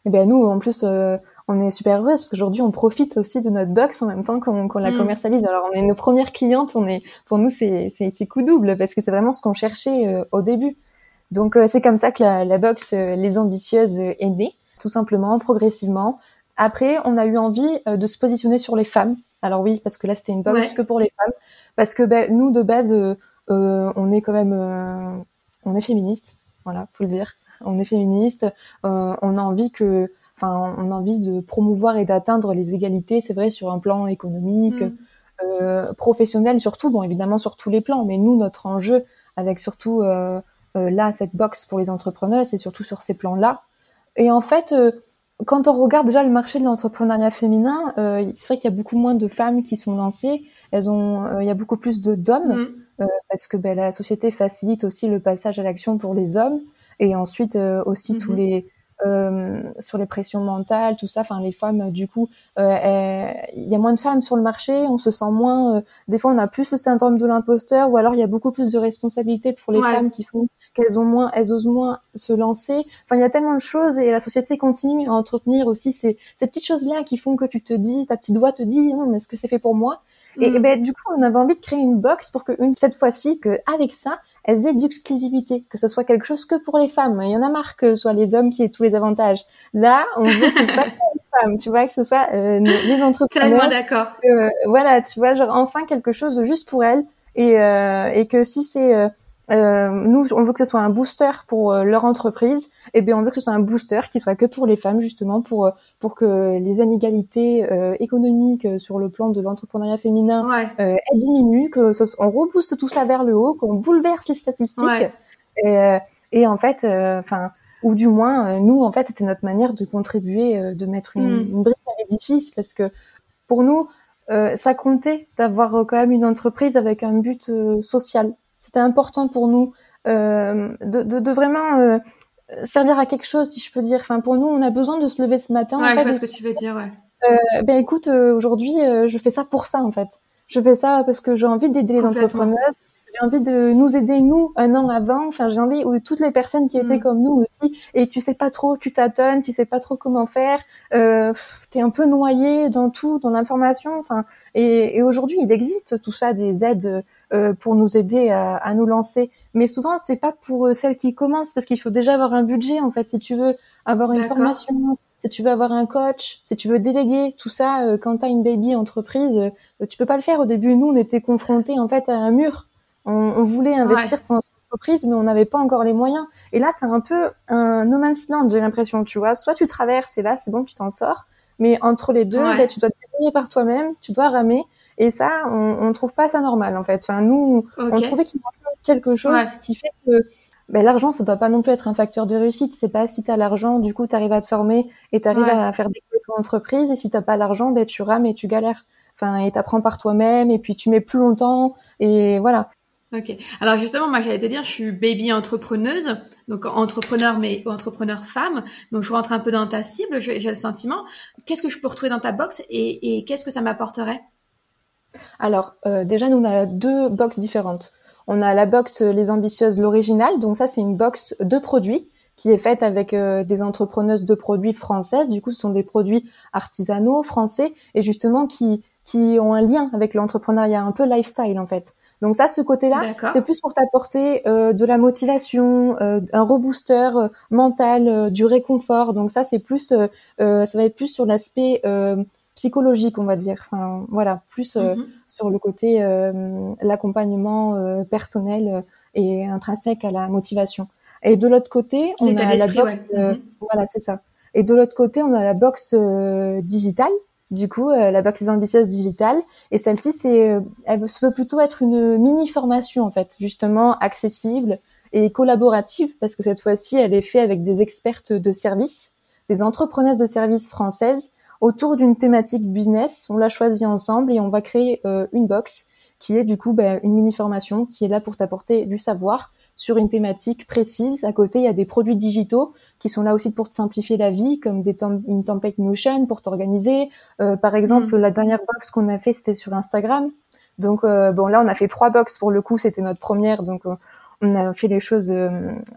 Et eh ben nous en plus euh, on est super heureuse parce qu'aujourd'hui on profite aussi de notre box en même temps qu'on la mm. commercialise. Alors on est nos premières clientes, on est pour nous c'est c'est coup double parce que c'est vraiment ce qu'on cherchait euh, au début. Donc c'est comme ça que la, la box les ambitieuses est née tout simplement, progressivement. Après, on a eu envie euh, de se positionner sur les femmes. Alors oui, parce que là, c'était une box que pour les femmes. Parce que ben, nous, de base, euh, euh, on est quand même... on est féministe, voilà, faut le dire. On est féministe. on a envie que... Enfin, on a envie de promouvoir et d'atteindre les égalités, c'est vrai, sur un plan économique, mm. professionnel surtout, bon, évidemment sur tous les plans, mais nous, notre enjeu, avec surtout là, cette box pour les entrepreneurs, c'est surtout sur ces plans-là, et en fait, euh, quand on regarde déjà le marché de l'entrepreneuriat féminin, euh, c'est vrai qu'il y a beaucoup moins de femmes qui sont lancées. Elles ont, euh, il y a beaucoup plus de d'hommes mm. parce que ben, la société facilite aussi le passage à l'action pour les hommes et ensuite aussi tous mm-hmm. les euh, sur les pressions mentales, tout ça. Enfin, les femmes, du coup, euh, il y a moins de femmes sur le marché, on se sent moins. Euh, des fois, on a plus le syndrome de l'imposteur, ou alors il y a beaucoup plus de responsabilités pour les femmes qui font qu'elles ont moins, elles osent moins se lancer. Enfin, il y a tellement de choses et la société continue à entretenir aussi ces, ces petites choses-là qui font que tu te dis, ta petite voix te dit, mais est-ce que c'est fait pour moi? Et, mm. ben, du coup, on avait envie de créer une box pour que une, cette fois-ci, que avec ça, elles aient de l'exclusivité, que ce soit quelque chose que pour les femmes. Il y en a marre que ce soit les hommes qui aient tous les avantages. Là, on veut que ce soit pour les femmes, tu vois, que ce soit euh, les entrepreneurs. Tellement d'accord. Euh, voilà, tu vois, genre enfin quelque chose juste pour elles. Et, euh, et que si c'est euh, euh, nous, on veut que ce soit un booster pour euh, leur entreprise. Et eh bien, on veut que ce soit un booster qui soit que pour les femmes, justement, pour euh, pour que les inégalités économiques sur le plan de l'entrepreneuriat féminin ouais. diminuent, que ce, on rebooste tout ça vers le haut, qu'on bouleverse les statistiques. Et, et, en fait, enfin, ou du moins, nous, en fait, c'était notre manière de contribuer, de mettre une, hmm. une, brique à l'édifice, parce que pour nous, ça comptait d'avoir quand même une entreprise avec un but social c'était important pour nous de, de, de, vraiment servir à quelque chose, si je peux dire. Enfin, pour nous, on a besoin de se lever ce matin. Ouais, en fait, je vois ce que tu veux dire, ouais. Euh, ben écoute, euh, aujourd'hui, euh, je fais ça pour ça en fait. Je fais ça parce que j'ai envie d'aider les entrepreneurs. J'ai envie de nous aider nous un an avant. Enfin, j'ai envie ou toutes les personnes qui étaient mm. comme nous aussi. Et tu sais pas trop, tu tâtonnes, tu sais pas trop comment faire. Euh, T'es un peu noyé dans tout, dans l'information. Enfin, et, et aujourd'hui, il existe tout ça, des aides euh, pour nous aider à, à, nous lancer. Mais souvent, c'est pas pour celles qui commencent parce qu'il faut déjà avoir un budget en fait. Si tu veux avoir une formation, si tu veux avoir un coach, si tu veux déléguer tout ça, euh, quand tu as une baby entreprise, euh, tu peux pas le faire. Au début, nous, on était confrontés en fait à un mur. On, voulait investir pour notre entreprise, mais on n'avait pas encore les moyens. Et là, tu as un peu un no man's land, j'ai l'impression, tu vois. Soit tu traverses et là, c'est bon, tu t'en sors. Mais entre les deux, bah, tu dois te débrouiller par toi-même, tu dois ramer. Et ça, on, on trouve pas ça normal, en fait. Enfin, nous, on trouvait qu'il manquait quelque chose qui fait que ben, l'argent, ça doit pas non plus être un facteur de réussite. C'est pas si tu as l'argent, du coup, tu arrives à te former et tu arrives à faire des ton entreprise. Et si t'as pas l'argent, ben, tu rames et tu galères. Enfin, et t'apprends par toi-même et puis tu mets plus longtemps. Et voilà. Ok. Alors justement, moi j'allais te dire, je suis baby entrepreneuse, donc entrepreneur mais entrepreneur femme. Donc je rentre un peu dans ta cible, j'ai le sentiment. Qu'est-ce que je peux retrouver dans ta box et, et qu'est-ce que ça m'apporterait? Alors euh, déjà, nous on a deux boxes différentes. On a la box euh, Les Ambitieuses, l'original. Donc ça, c'est une box de produits qui est faite avec euh, des entrepreneuses de produits françaises. Du coup, ce sont des produits artisanaux français et justement qui qui ont un lien avec l'entrepreneuriat, un peu lifestyle en fait. Donc ça, ce côté-là, c'est plus pour t'apporter euh, de la motivation, un rebooster mental, du réconfort. Donc ça, c'est plus, ça va être plus sur l'aspect psychologique, on va dire. Enfin, voilà, plus euh, mhm. sur le côté euh, l'accompagnement euh, personnel et intrinsèque à la motivation. Et de l'autre côté, on a la box. Mhm. Voilà, c'est ça. Et de l'autre côté, on a la box digitale. Du coup, la box ambitieuse digitale. Et celle-ci, c'est, elle se veut plutôt être une mini formation en fait, justement accessible et collaborative parce que cette fois-ci, elle est faite avec des expertes de service, des entrepreneuses de services françaises autour d'une thématique business. On l'a choisi ensemble et on va créer euh, une box qui est du coup bah, une mini formation qui est là pour t'apporter du savoir sur une thématique précise. À côté, il y a des produits digitaux qui sont là aussi pour te simplifier la vie, comme des une template Notion pour t'organiser. Euh, par exemple, mm. la dernière box qu'on a fait, c'était sur Instagram. Donc euh, bon, là, on a fait trois box pour le coup. C'était notre première, donc on a fait les choses euh,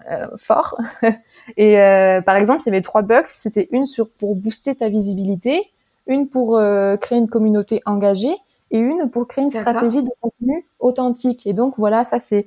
euh fort. et euh, par exemple, il y avait trois box. C'était une sur pour booster ta visibilité, une pour euh, créer une communauté engagée et une pour créer une stratégie de contenu authentique. Et donc voilà, ça c'est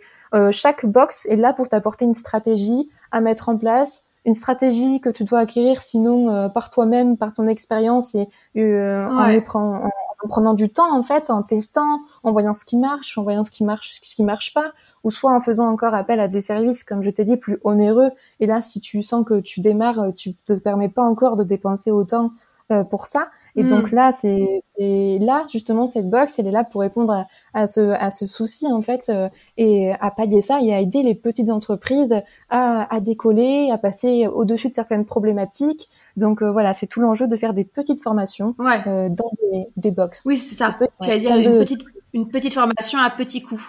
chaque box est là pour t'apporter une stratégie à mettre en place, une stratégie que tu dois acquérir sinon par toi-même, par ton expérience et en, les en, en prenant du temps en fait, en testant, en voyant ce qui marche, en voyant ce qui marche, ce qui marche pas, ou soit en faisant encore appel à des services, comme je t'ai dit, plus onéreux. Et là, si tu sens que tu démarres, tu te permets pas encore de dépenser autant euh, pour ça. Et donc hmm. là, c'est là justement cette box, elle est là pour répondre à, ce à ce souci en fait euh, et à pallier ça et à aider les petites entreprises à, à décoller, à passer au-dessus de certaines problématiques. Donc euh, voilà, c'est tout l'enjeu de faire des petites formations dans des, des box. Oui, c'est ça. Tu vas dire une petite une petite formation à petit coût.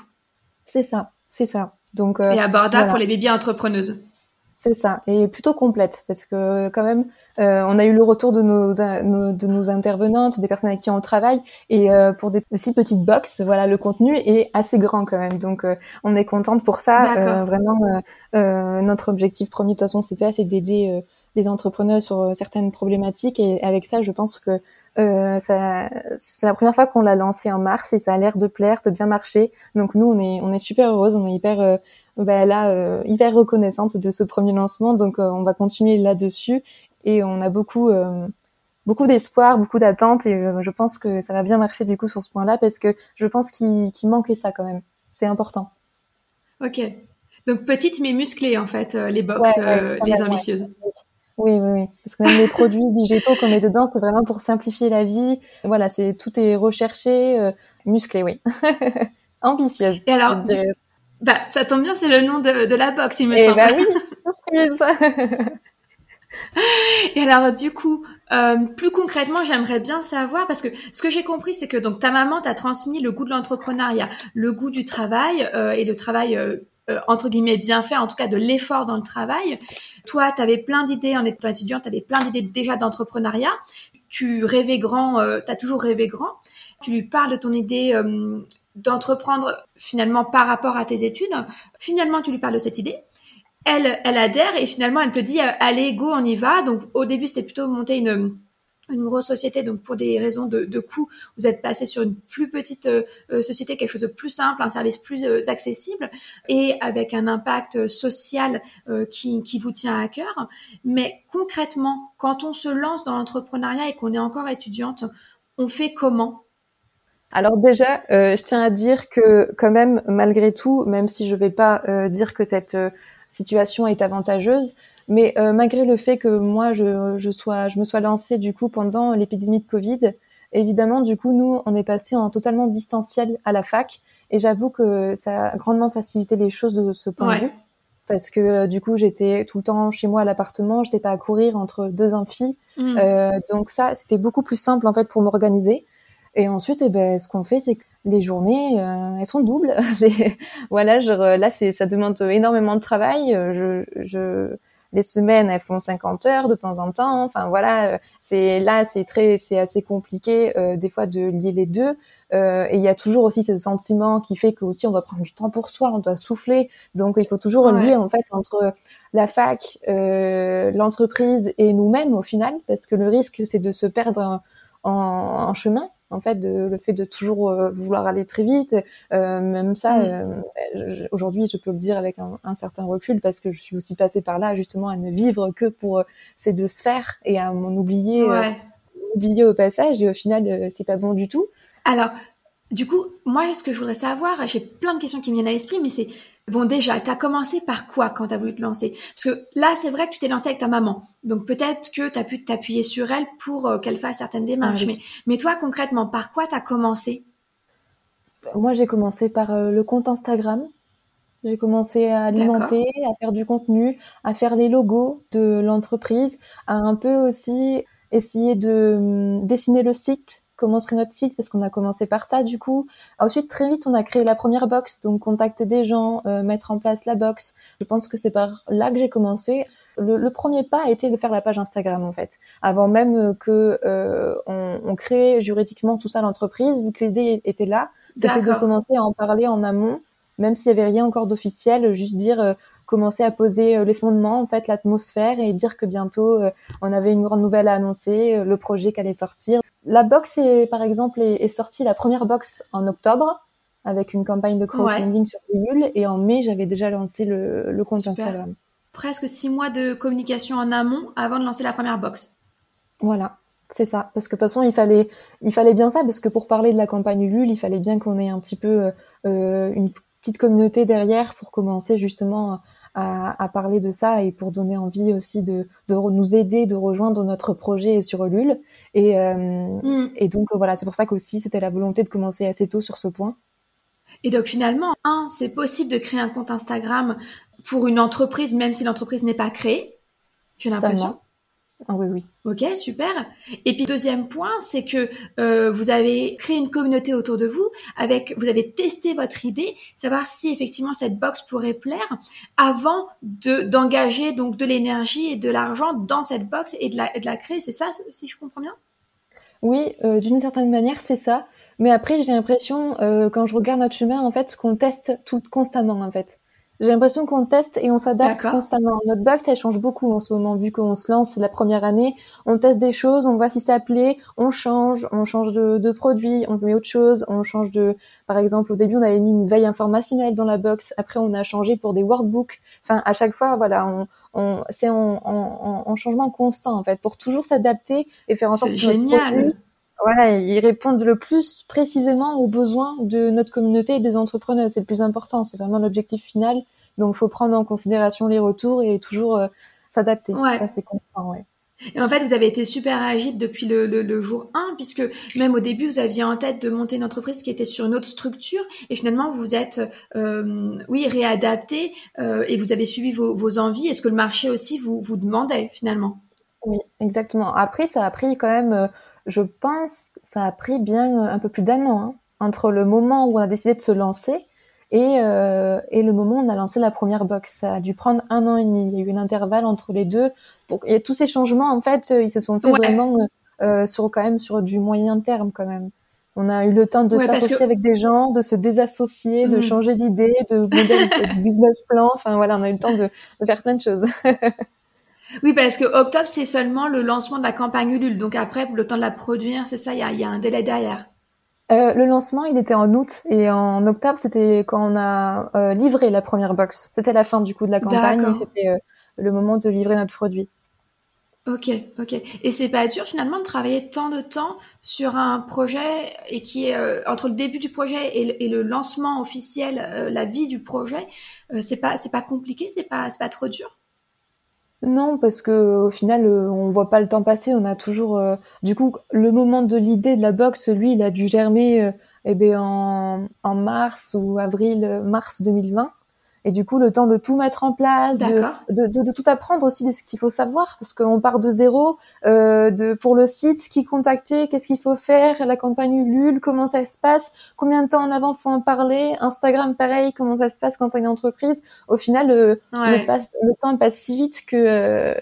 C'est ça. C'est ça. Donc, euh, et abordable pour les bébés entrepreneuses. C'est ça, et plutôt complète parce que quand même, euh, on a eu le retour de nos, de nos intervenantes, des personnes avec qui on travaille, et euh, pour des si petites box, voilà, le contenu est assez grand quand même. Donc, euh, on est contente pour ça. Euh, vraiment, euh, notre objectif premier de toute façon, c'est ça, c'est d'aider les entrepreneurs sur certaines problématiques. Et avec ça, je pense que euh, c'est la première fois qu'on l'a lancé en mars et ça a l'air de plaire, de bien marcher. Donc nous, on est, on est super heureuse, on est hyper euh, bah, là, euh, hyper reconnaissante de ce premier lancement. Donc on va continuer là-dessus et on a beaucoup, beaucoup d'espoir, beaucoup d'attentes et je pense que ça va bien marcher du coup sur ce point-là parce que je pense qu'il manquait ça quand même. C'est important. Ok. Donc petite mais musclée en fait, les box, les ambitieuses. Oui, oui, oui. Parce que même les produits digitaux qu'on met dedans, c'est vraiment pour simplifier la vie. Voilà, c'est tout est recherché, euh, musclé, oui. Ambitieuse. Et alors, bah, ça tombe bien, c'est le nom de, de, la box, il me Et eh semble. Bah oui, surprise. Et alors, du coup, euh, plus concrètement, j'aimerais bien savoir parce que ce que j'ai compris, c'est que donc ta maman t'a transmis le goût de l'entrepreneuriat, le goût du travail euh, et le travail entre guillemets bien fait, en tout cas de l'effort dans le travail. Toi, tu avais plein d'idées en étant étudiante, tu avais plein d'idées déjà d'entrepreneuriat. Tu rêvais grand, tu as toujours rêvé grand. Tu lui parles de ton idée d'entreprendre finalement par rapport à tes études. Finalement, tu lui parles de cette idée. Elle, elle adhère et finalement, elle te dit, allez, go, on y va. Donc, au début, c'était plutôt monter une, une grosse société, donc pour des raisons de, de coût, vous êtes passé sur une plus petite euh, euh, société, quelque chose de plus simple, un service plus euh, accessible et avec un impact social qui, vous tient à cœur. Mais concrètement, quand on se lance dans l'entrepreneuriat et qu'on est encore étudiante, on fait comment? Alors déjà, je tiens à dire que quand même, malgré tout, même si je vais pas dire que cette situation est avantageuse, mais euh, malgré le fait que moi, je, je, sois, je me sois lancée du coup pendant l'épidémie de Covid, évidemment, du coup, nous, on est passé en totalement distanciel à la fac. Et j'avoue que ça a grandement facilité les choses de ce point de vue. Parce que euh, du coup, j'étais tout le temps chez moi à l'appartement, je n'étais pas à courir entre deux amphis. Mm. Euh, donc ça, c'était beaucoup plus simple en fait pour m'organiser. Et ensuite, eh ben, ce qu'on fait, c'est que les journées, euh, elles sont doubles. voilà, genre, là, c'est, ça demande énormément de travail. Je, je, les semaines elles font 50 heures de temps en temps. Enfin voilà, euh, c'est là c'est très c'est assez compliqué euh, des fois de lier les deux. Euh, et il y a toujours aussi ce sentiment qui fait que aussi on doit prendre du temps pour soi, on doit souffler. Donc il faut toujours lier en fait entre la fac, euh, l'entreprise et nous-mêmes au final, parce que le risque c'est de se perdre en, en chemin en fait de, le fait de toujours euh, vouloir aller très vite. Euh, même ça mm. euh, aujourd'hui je peux le dire avec un, un, certain recul parce que je suis aussi passée par là justement à ne vivre que pour ces deux sphères et à m'en oublier oublier au passage. Et au final c'est pas bon du tout. Alors du coup, moi, ce que je voudrais savoir, j'ai plein de questions qui me viennent à l'esprit, mais c'est bon déjà, tu as commencé par quoi quand tu as voulu te lancer? Parce que là, c'est vrai que tu t'es lancé avec ta maman, donc peut-être que tu as pu t'appuyer sur elle pour euh, qu'elle fasse certaines démarches. Ah mais, toi, concrètement, par quoi tu as commencé? Moi, j'ai commencé par euh, le compte Instagram. J'ai commencé à alimenter, à faire du contenu, à faire les logos de l'entreprise, à un peu aussi essayer de hum, dessiner le site comment serait notre site parce qu'on a commencé par ça du coup. Ensuite très vite on a créé la première box donc contacter des gens, euh, mettre en place la box. Je pense que c'est par là que j'ai commencé. Le, premier pas a été de faire la page Instagram en fait, avant même que euh, on, on, crée juridiquement tout ça l'entreprise vu que l'idée était là, c'était de commencer à en parler en amont même s'il y avait rien encore d'officiel, juste dire euh, commencer à poser euh, les fondements, en fait, l'atmosphère et dire que bientôt euh, on avait une grande nouvelle à annoncer, le projet qui allait sortir. La box est, par exemple, est, sortie la première box en octobre avec une campagne de crowdfunding sur Ulule et en mai j'avais déjà lancé le, le compte Instagram. Presque six mois de communication en amont avant de lancer la première box. Voilà. C'est ça, parce que de toute façon, il fallait, il fallait bien ça, parce que pour parler de la campagne Ulule, il fallait bien qu'on ait un petit peu euh, une petite communauté derrière pour commencer justement à, à, parler de ça et pour donner envie aussi de, de nous aider, de rejoindre notre projet sur Ulule. Et, euh, mm. et donc voilà, c'est pour ça qu'aussi c'était la volonté de commencer assez tôt sur ce point. Et donc finalement, un, c'est possible de créer un compte Instagram pour une entreprise, même si l'entreprise n'est pas créée. J'ai l'impression. Ah oui, oui. Ok, super. Et puis deuxième point, c'est que euh, vous avez créé une communauté autour de vous, avec vous avez testé votre idée, savoir si effectivement cette box pourrait plaire, avant de d'engager donc de l'énergie et de l'argent dans cette box et de la, de la créer. C'est ça, si je comprends bien? Oui, euh, d'une certaine manière, c'est ça. Mais après, j'ai l'impression, euh, quand je regarde notre chemin, en fait, qu'on teste tout constamment, en fait. J'ai l'impression qu'on teste et on s'adapte constamment. Notre box, elle change beaucoup en ce moment, vu qu'on se lance, c'est la première année. On teste des choses, on voit si ça plaît, on change, on change de, de produit, on met autre chose, on change de... Par exemple, au début, on avait mis une veille informationnelle dans la box. Après, on a changé pour des workbooks. Enfin, à chaque fois, voilà, on, on, c'est en, en, en, changement constant, en fait, pour toujours s'adapter et faire en sorte que génial voilà, ils répondent le plus précisément aux besoins de notre communauté et des entrepreneurs. C'est le plus important, c'est vraiment l'objectif final. Donc, il faut prendre en considération les retours et toujours euh, s'adapter. Ouais. Ça, c'est constant, ouais. Et en fait, vous avez été super agile depuis le, le, jour 1, puisque même au début, vous aviez en tête de monter une entreprise qui était sur une autre structure, et finalement, vous êtes, euh, oui, réadapté, euh, et vous avez suivi vos, vos envies. Est-ce que le marché aussi vous, vous demandait finalement? Oui, exactement. Après, ça a pris quand même je pense que ça a pris bien un peu plus d'un an hein, entre le moment où on a décidé de se lancer et, euh, et le moment où on a lancé la première box. Ça a dû prendre un an et demi. Il y a eu un intervalle entre les deux. Pour... Et tous ces changements, en fait, ils se sont faits vraiment euh, sur quand même sur du moyen terme quand même. On a eu le temps de s'associer avec des gens, de se désassocier, de mm. changer d'idée, de de business plan. Enfin voilà, on a eu le temps de, de faire plein de choses. oui, parce que octobre c'est seulement le lancement de la campagne Ulule. Donc après, le temps de la produire, c'est ça, il y a, y a un délai derrière. Euh, le lancement, il était en août et en octobre, c'était quand on a euh, livré la première box. C'était la fin du coup de la campagne et c'était euh, le moment de livrer notre produit. Ok, ok. Et c'est pas dur finalement de travailler tant de temps sur un projet et qui est entre le début du projet et le, lancement officiel, la vie du projet, c'est pas c'est pas compliqué, c'est pas c'est pas trop dur? Non, parce que au final, euh, on voit pas le temps passer. On a toujours, euh, du coup, le moment de l'idée de la box, lui, il a dû germer, euh, eh ben, en, en mars ou avril, mars 2020. Et du coup, le temps de tout mettre en place, de, de, de, tout apprendre aussi de ce qu'il faut savoir, parce qu'on part de zéro, euh, de pour le site, qui contacter, qu'est-ce qu'il faut faire, la campagne Ulule, comment ça se passe, combien de temps en avant faut en parler, Instagram pareil, comment ça se passe quand on est une entreprise. Au final, le, le, temps passe si vite que euh,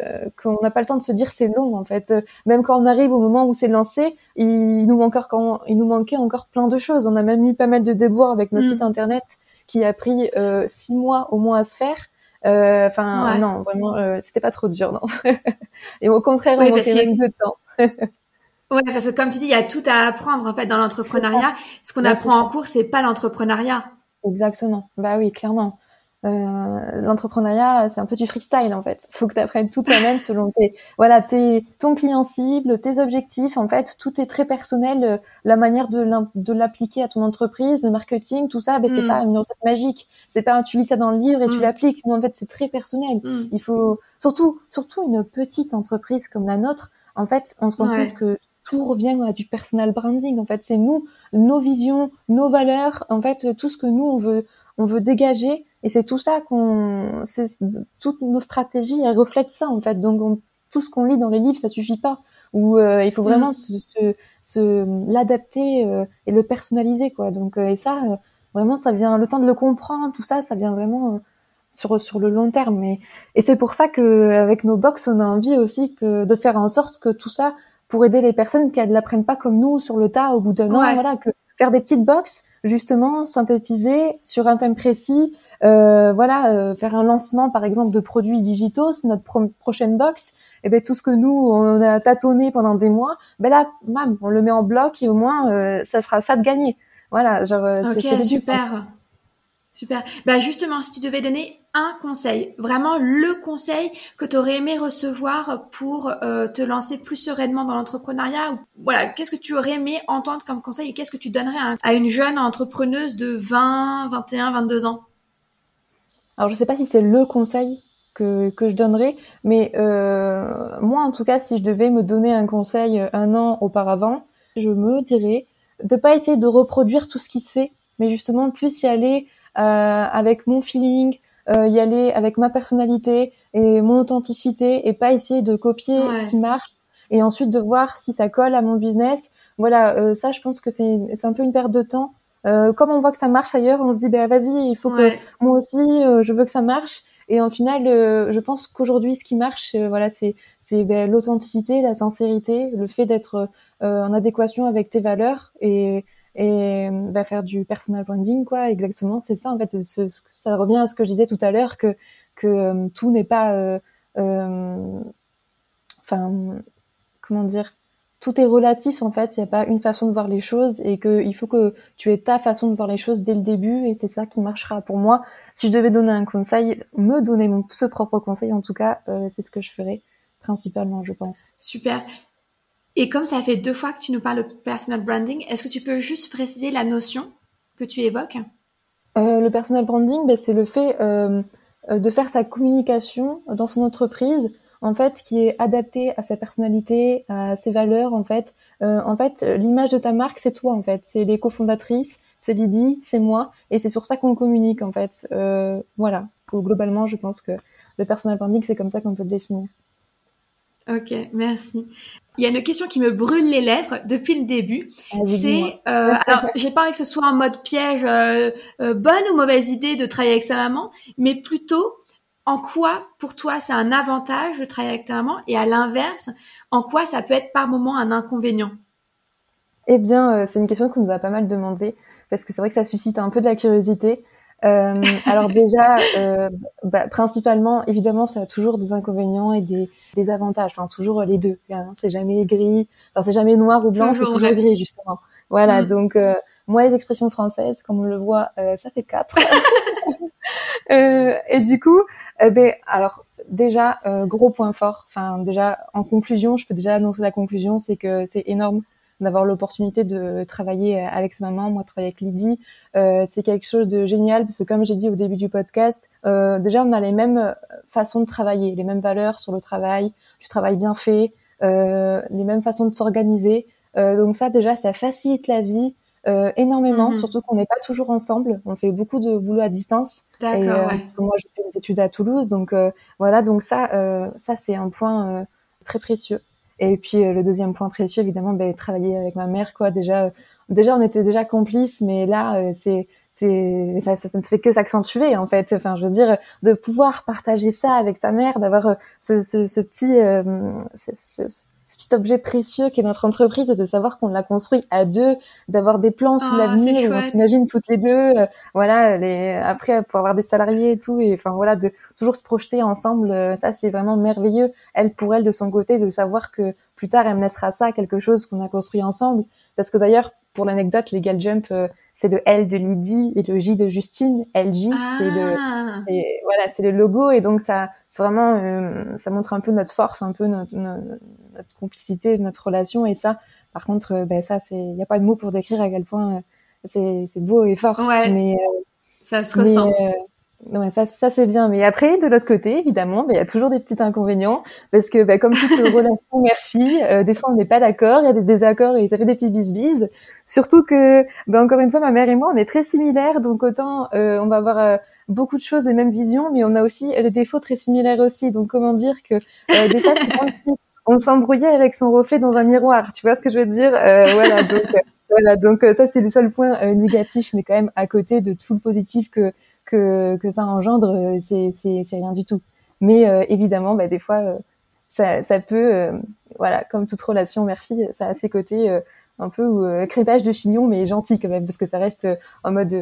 qu'on n'a pas le temps de se dire c'est long en fait. Même quand on arrive au moment où c'est lancé, il nous manque encore, il nous manquait encore plein de choses. On a même eu pas mal de déboires avec notre mm. site internet qui a pris euh, six mois au moins à se faire. Euh, enfin, non, vraiment, euh, c'était pas trop dur, non. Et au contraire, on manquait même de temps. Ouais, parce que comme tu dis, il y a tout à apprendre en fait dans l'entrepreneuriat. Ce qu'on apprend en cours, c'est pas l'entrepreneuriat. Exactement. Bah oui, clairement. Euh, l'entrepreneuriat, c'est un peu du freestyle en fait. Faut que tu apprennes tout toi-même selon tes, voilà, tes, ton client cible, tes objectifs. En fait, tout est très personnel. Euh, la manière de l'appliquer à ton entreprise, le marketing, tout ça, ben, c'est mm. pas une recette magique. C'est pas tu lis ça dans le livre et tu mm. l'appliques. Non, en fait, c'est très personnel. Mm. Il faut surtout, surtout une petite entreprise comme la nôtre. En fait, on se rend compte que tout revient à du personal branding. En fait, c'est nous, nos visions, nos valeurs. En fait, tout ce que nous on veut, on veut dégager et c'est tout ça qu'on, toutes nos stratégies, elles reflètent ça en fait. Donc tout ce qu'on lit dans les livres, ça suffit pas. Ou euh, il faut vraiment mm. se, se, l'adapter euh, et le personnaliser quoi. Donc euh, et ça, vraiment, ça vient le temps de le comprendre, tout ça, ça vient vraiment sur sur le long terme. Et, et c'est pour ça que avec nos box, on a envie aussi que de faire en sorte que tout ça pour aider les personnes qui ne l'apprennent pas comme nous sur le tas au bout d'un an, voilà, que faire des petites box justement synthétisées sur un thème précis euh, voilà, euh, faire un lancement par exemple de produits digitaux, c'est notre prochaine box. Et eh ben tout ce que nous on a tâtonné pendant des mois, ben là, mam, on le met en bloc et au moins euh, ça sera ça de gagner. Voilà, genre c'est super. Super. Bah justement, si tu devais donner un conseil, vraiment le conseil que tu aurais aimé recevoir pour te lancer plus sereinement dans l'entrepreneuriat, voilà, qu'est-ce que tu aurais aimé entendre comme conseil et qu'est-ce que tu donnerais à, à une jeune entrepreneuse de 20, 21, 22 ans? Alors je sais pas si c'est le conseil que, que je donnerais, mais euh, moi en tout cas, si je devais me donner un conseil un an auparavant, je me dirais de pas essayer de reproduire tout ce qui se fait, mais justement plus y aller euh, avec mon feeling, euh, y aller avec ma personnalité et mon authenticité, et pas essayer de copier ce qui marche et ensuite de voir si ça colle à mon business. Voilà, euh, ça je pense que c'est un peu une perte de temps euh, comme on voit que ça marche ailleurs, on se dit bah vas-y, il faut que moi aussi euh, je veux que ça marche. Et en final, euh, je pense qu'aujourd'hui, ce qui marche, voilà, c'est c'est ben, l'authenticité, la sincérité, le fait d'être en adéquation avec tes valeurs et et bah, faire du personal branding, quoi. Exactement, c'est ça. En fait, ça revient à ce que je disais tout à l'heure que que tout n'est pas, enfin, comment dire tout est relatif en fait, il n'y a pas une façon de voir les choses et qu'il faut que tu aies ta façon de voir les choses dès le début et c'est ça qui marchera pour moi. Si je devais donner un conseil, me donner mon ce propre conseil en tout cas, euh, c'est ce que je ferais principalement, je pense. Super. Et comme ça fait deux fois que tu nous parles de personal branding, est-ce que tu peux juste préciser la notion que tu évoques? Euh, Le personal branding, ben, c'est le fait euh, de faire sa communication dans son entreprise en fait, qui est adapté à sa personnalité, à ses valeurs, en fait. Euh, en fait, l'image de ta marque, c'est toi, en fait. C'est les cofondatrices, c'est Lydie, c'est moi, et c'est sur ça qu'on communique, en fait. Euh, voilà. Globalement, je pense que le personal branding, c'est comme ça qu'on peut le définir. Ok, merci. Il y a une question qui me brûle les lèvres depuis le début. C'est, euh, alors, j'ai pas envie que ce soit en mode piège, euh, euh, bonne ou mauvaise idée de travailler avec sa maman, mais plutôt en quoi, pour toi, c'est un avantage de travailler avec ta maman, et à l'inverse, en quoi ça peut être par moment un inconvénient? Eh bien, c'est une question qu'on nous a pas mal demandé parce que c'est vrai que ça suscite un peu de la curiosité. Euh, alors déjà, euh, bah, principalement, évidemment, ça a toujours des inconvénients et des, des avantages. Enfin, toujours les deux. Hein. C'est jamais gris. Enfin, c'est jamais noir ou blanc. C'est toujours gris justement. Voilà. Mm. Donc euh, moi, les expressions françaises, comme on le voit, euh, ça fait quatre. et du coup, ben alors déjà gros point fort. Enfin déjà en conclusion, je peux déjà annoncer la conclusion, c'est que c'est énorme d'avoir l'opportunité de travailler avec sa maman, moi travailler avec Lydie, euh, c'est quelque chose de génial parce que comme j'ai dit au début du podcast, euh, déjà on a les mêmes façons de travailler, les mêmes valeurs sur le travail, du travail bien fait, euh, les mêmes façons de s'organiser. Euh, donc ça déjà ça facilite la vie euh, énormément, mhm. surtout qu'on n'est pas toujours ensemble. On fait beaucoup de boulot à distance. D'accord. Euh, ouais. Parce que moi, je fais des études à Toulouse, donc voilà. Donc ça, ça c'est un point très précieux. Et puis euh, le deuxième point précieux, évidemment, ben, travailler avec ma mère, quoi. Déjà, euh, déjà on était déjà complices, mais là, euh, c'est c'est ça, ça, ne fait que s'accentuer en fait. Enfin, je veux dire, de pouvoir partager ça avec sa mère, d'avoir ce, ce, ce, petit ce, ce petit objet précieux qui est notre entreprise et de savoir qu'on l'a construit à deux, d'avoir des plans sous oh, l'avenir où on s'imagine toutes les deux, euh, voilà, les, après pour avoir des salariés et tout, et enfin voilà, de toujours se projeter ensemble, euh, ça c'est vraiment merveilleux. Elle pour elle de son côté de savoir que plus tard elle me laissera ça, quelque chose qu'on a construit ensemble, parce que d'ailleurs pour l'anecdote, Legal Jump, euh, c'est le L de Lydie et le J de Justine. LJ, c'est le, ah. voilà, c'est le logo et donc ça, c'est vraiment, euh, ça montre un peu notre force, un peu notre, notre, complicité, notre relation et ça. Par contre, euh, ben ça, c'est, il y a pas de mots pour décrire à quel point c'est, c'est beau et fort. Ouais. Mais ça se ressent. Ouais, ça, ça c'est bien. Mais après, de l'autre côté, évidemment, ben, il y a toujours des petits inconvénients parce que, ben, comme toute relation mère-fille, euh, des fois on n'est pas d'accord, il y a des désaccords et ça fait des petits bis Surtout que, ben, encore une fois, ma mère et moi, on est très similaires, donc autant euh, on va avoir euh, beaucoup de choses, les mêmes visions, mais on a aussi des défauts très similaires aussi. Donc comment dire que des fois, c'est comme si on s'embrouillait avec son reflet dans un miroir. Tu vois ce que je veux dire? Voilà. Donc voilà. Donc ça, c'est le seul point négatif, mais quand même à côté de tout le positif que que, que ça engendre, euh, c'est, c'est, c'est rien du tout. Mais euh, évidemment, bah, des fois, euh, ça, ça peut, voilà, comme toute relation mère-fille, ça a ses côtés un peu euh, crépage de chignon, mais gentil quand même, parce que ça reste en mode,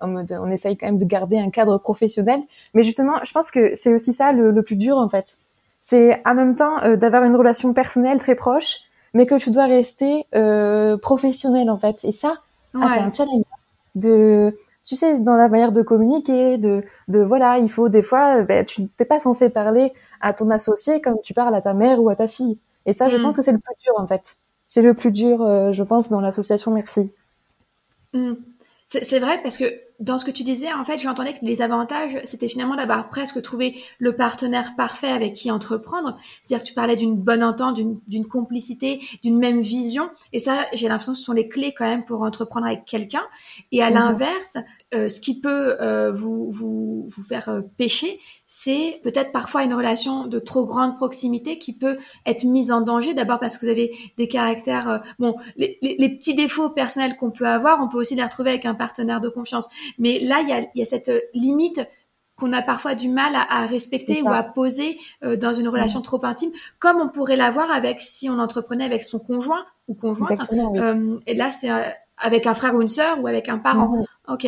en mode, on essaye quand même de garder un cadre professionnel. Mais justement, je pense que c'est aussi ça le, le, plus dur en fait. C'est en même temps d'avoir une relation personnelle très proche, mais que tu dois rester euh, professionnel en fait. Et ça, ah, c'est un challenge de tu sais, dans la manière de communiquer, de, de voilà, il faut des fois, ben, tu n'es pas censé parler à ton associé comme tu parles à ta mère ou à ta fille. Et ça, je mm. pense que c'est le plus dur en fait. C'est le plus dur, euh, je pense, dans l'association mère-fille. Mm. C'est vrai parce que dans ce que tu disais, en fait, j'entendais que les avantages, c'était finalement d'avoir presque trouvé le partenaire parfait avec qui entreprendre. C'est-à-dire que tu parlais d'une bonne entente, d'une complicité, d'une même vision. Et ça, j'ai l'impression que ce sont les clés quand même pour entreprendre avec quelqu'un. Et à mhm. l'inverse, euh, ce qui peut euh, vous, vous, vous faire euh, pécher, c'est peut-être parfois une relation de trop grande proximité qui peut être mise en danger. D'abord parce que vous avez des caractères, bon, les, les, les, petits défauts personnels qu'on peut avoir, on peut aussi les retrouver avec un partenaire de confiance. Mais là, il y a, y a, cette limite qu'on a parfois du mal à, à respecter ou à poser dans une relation trop intime, comme on pourrait l'avoir avec si on entreprenait avec son conjoint ou conjointe. et là, c'est avec un frère ou une sœur ou avec un parent. Mhm. Ok.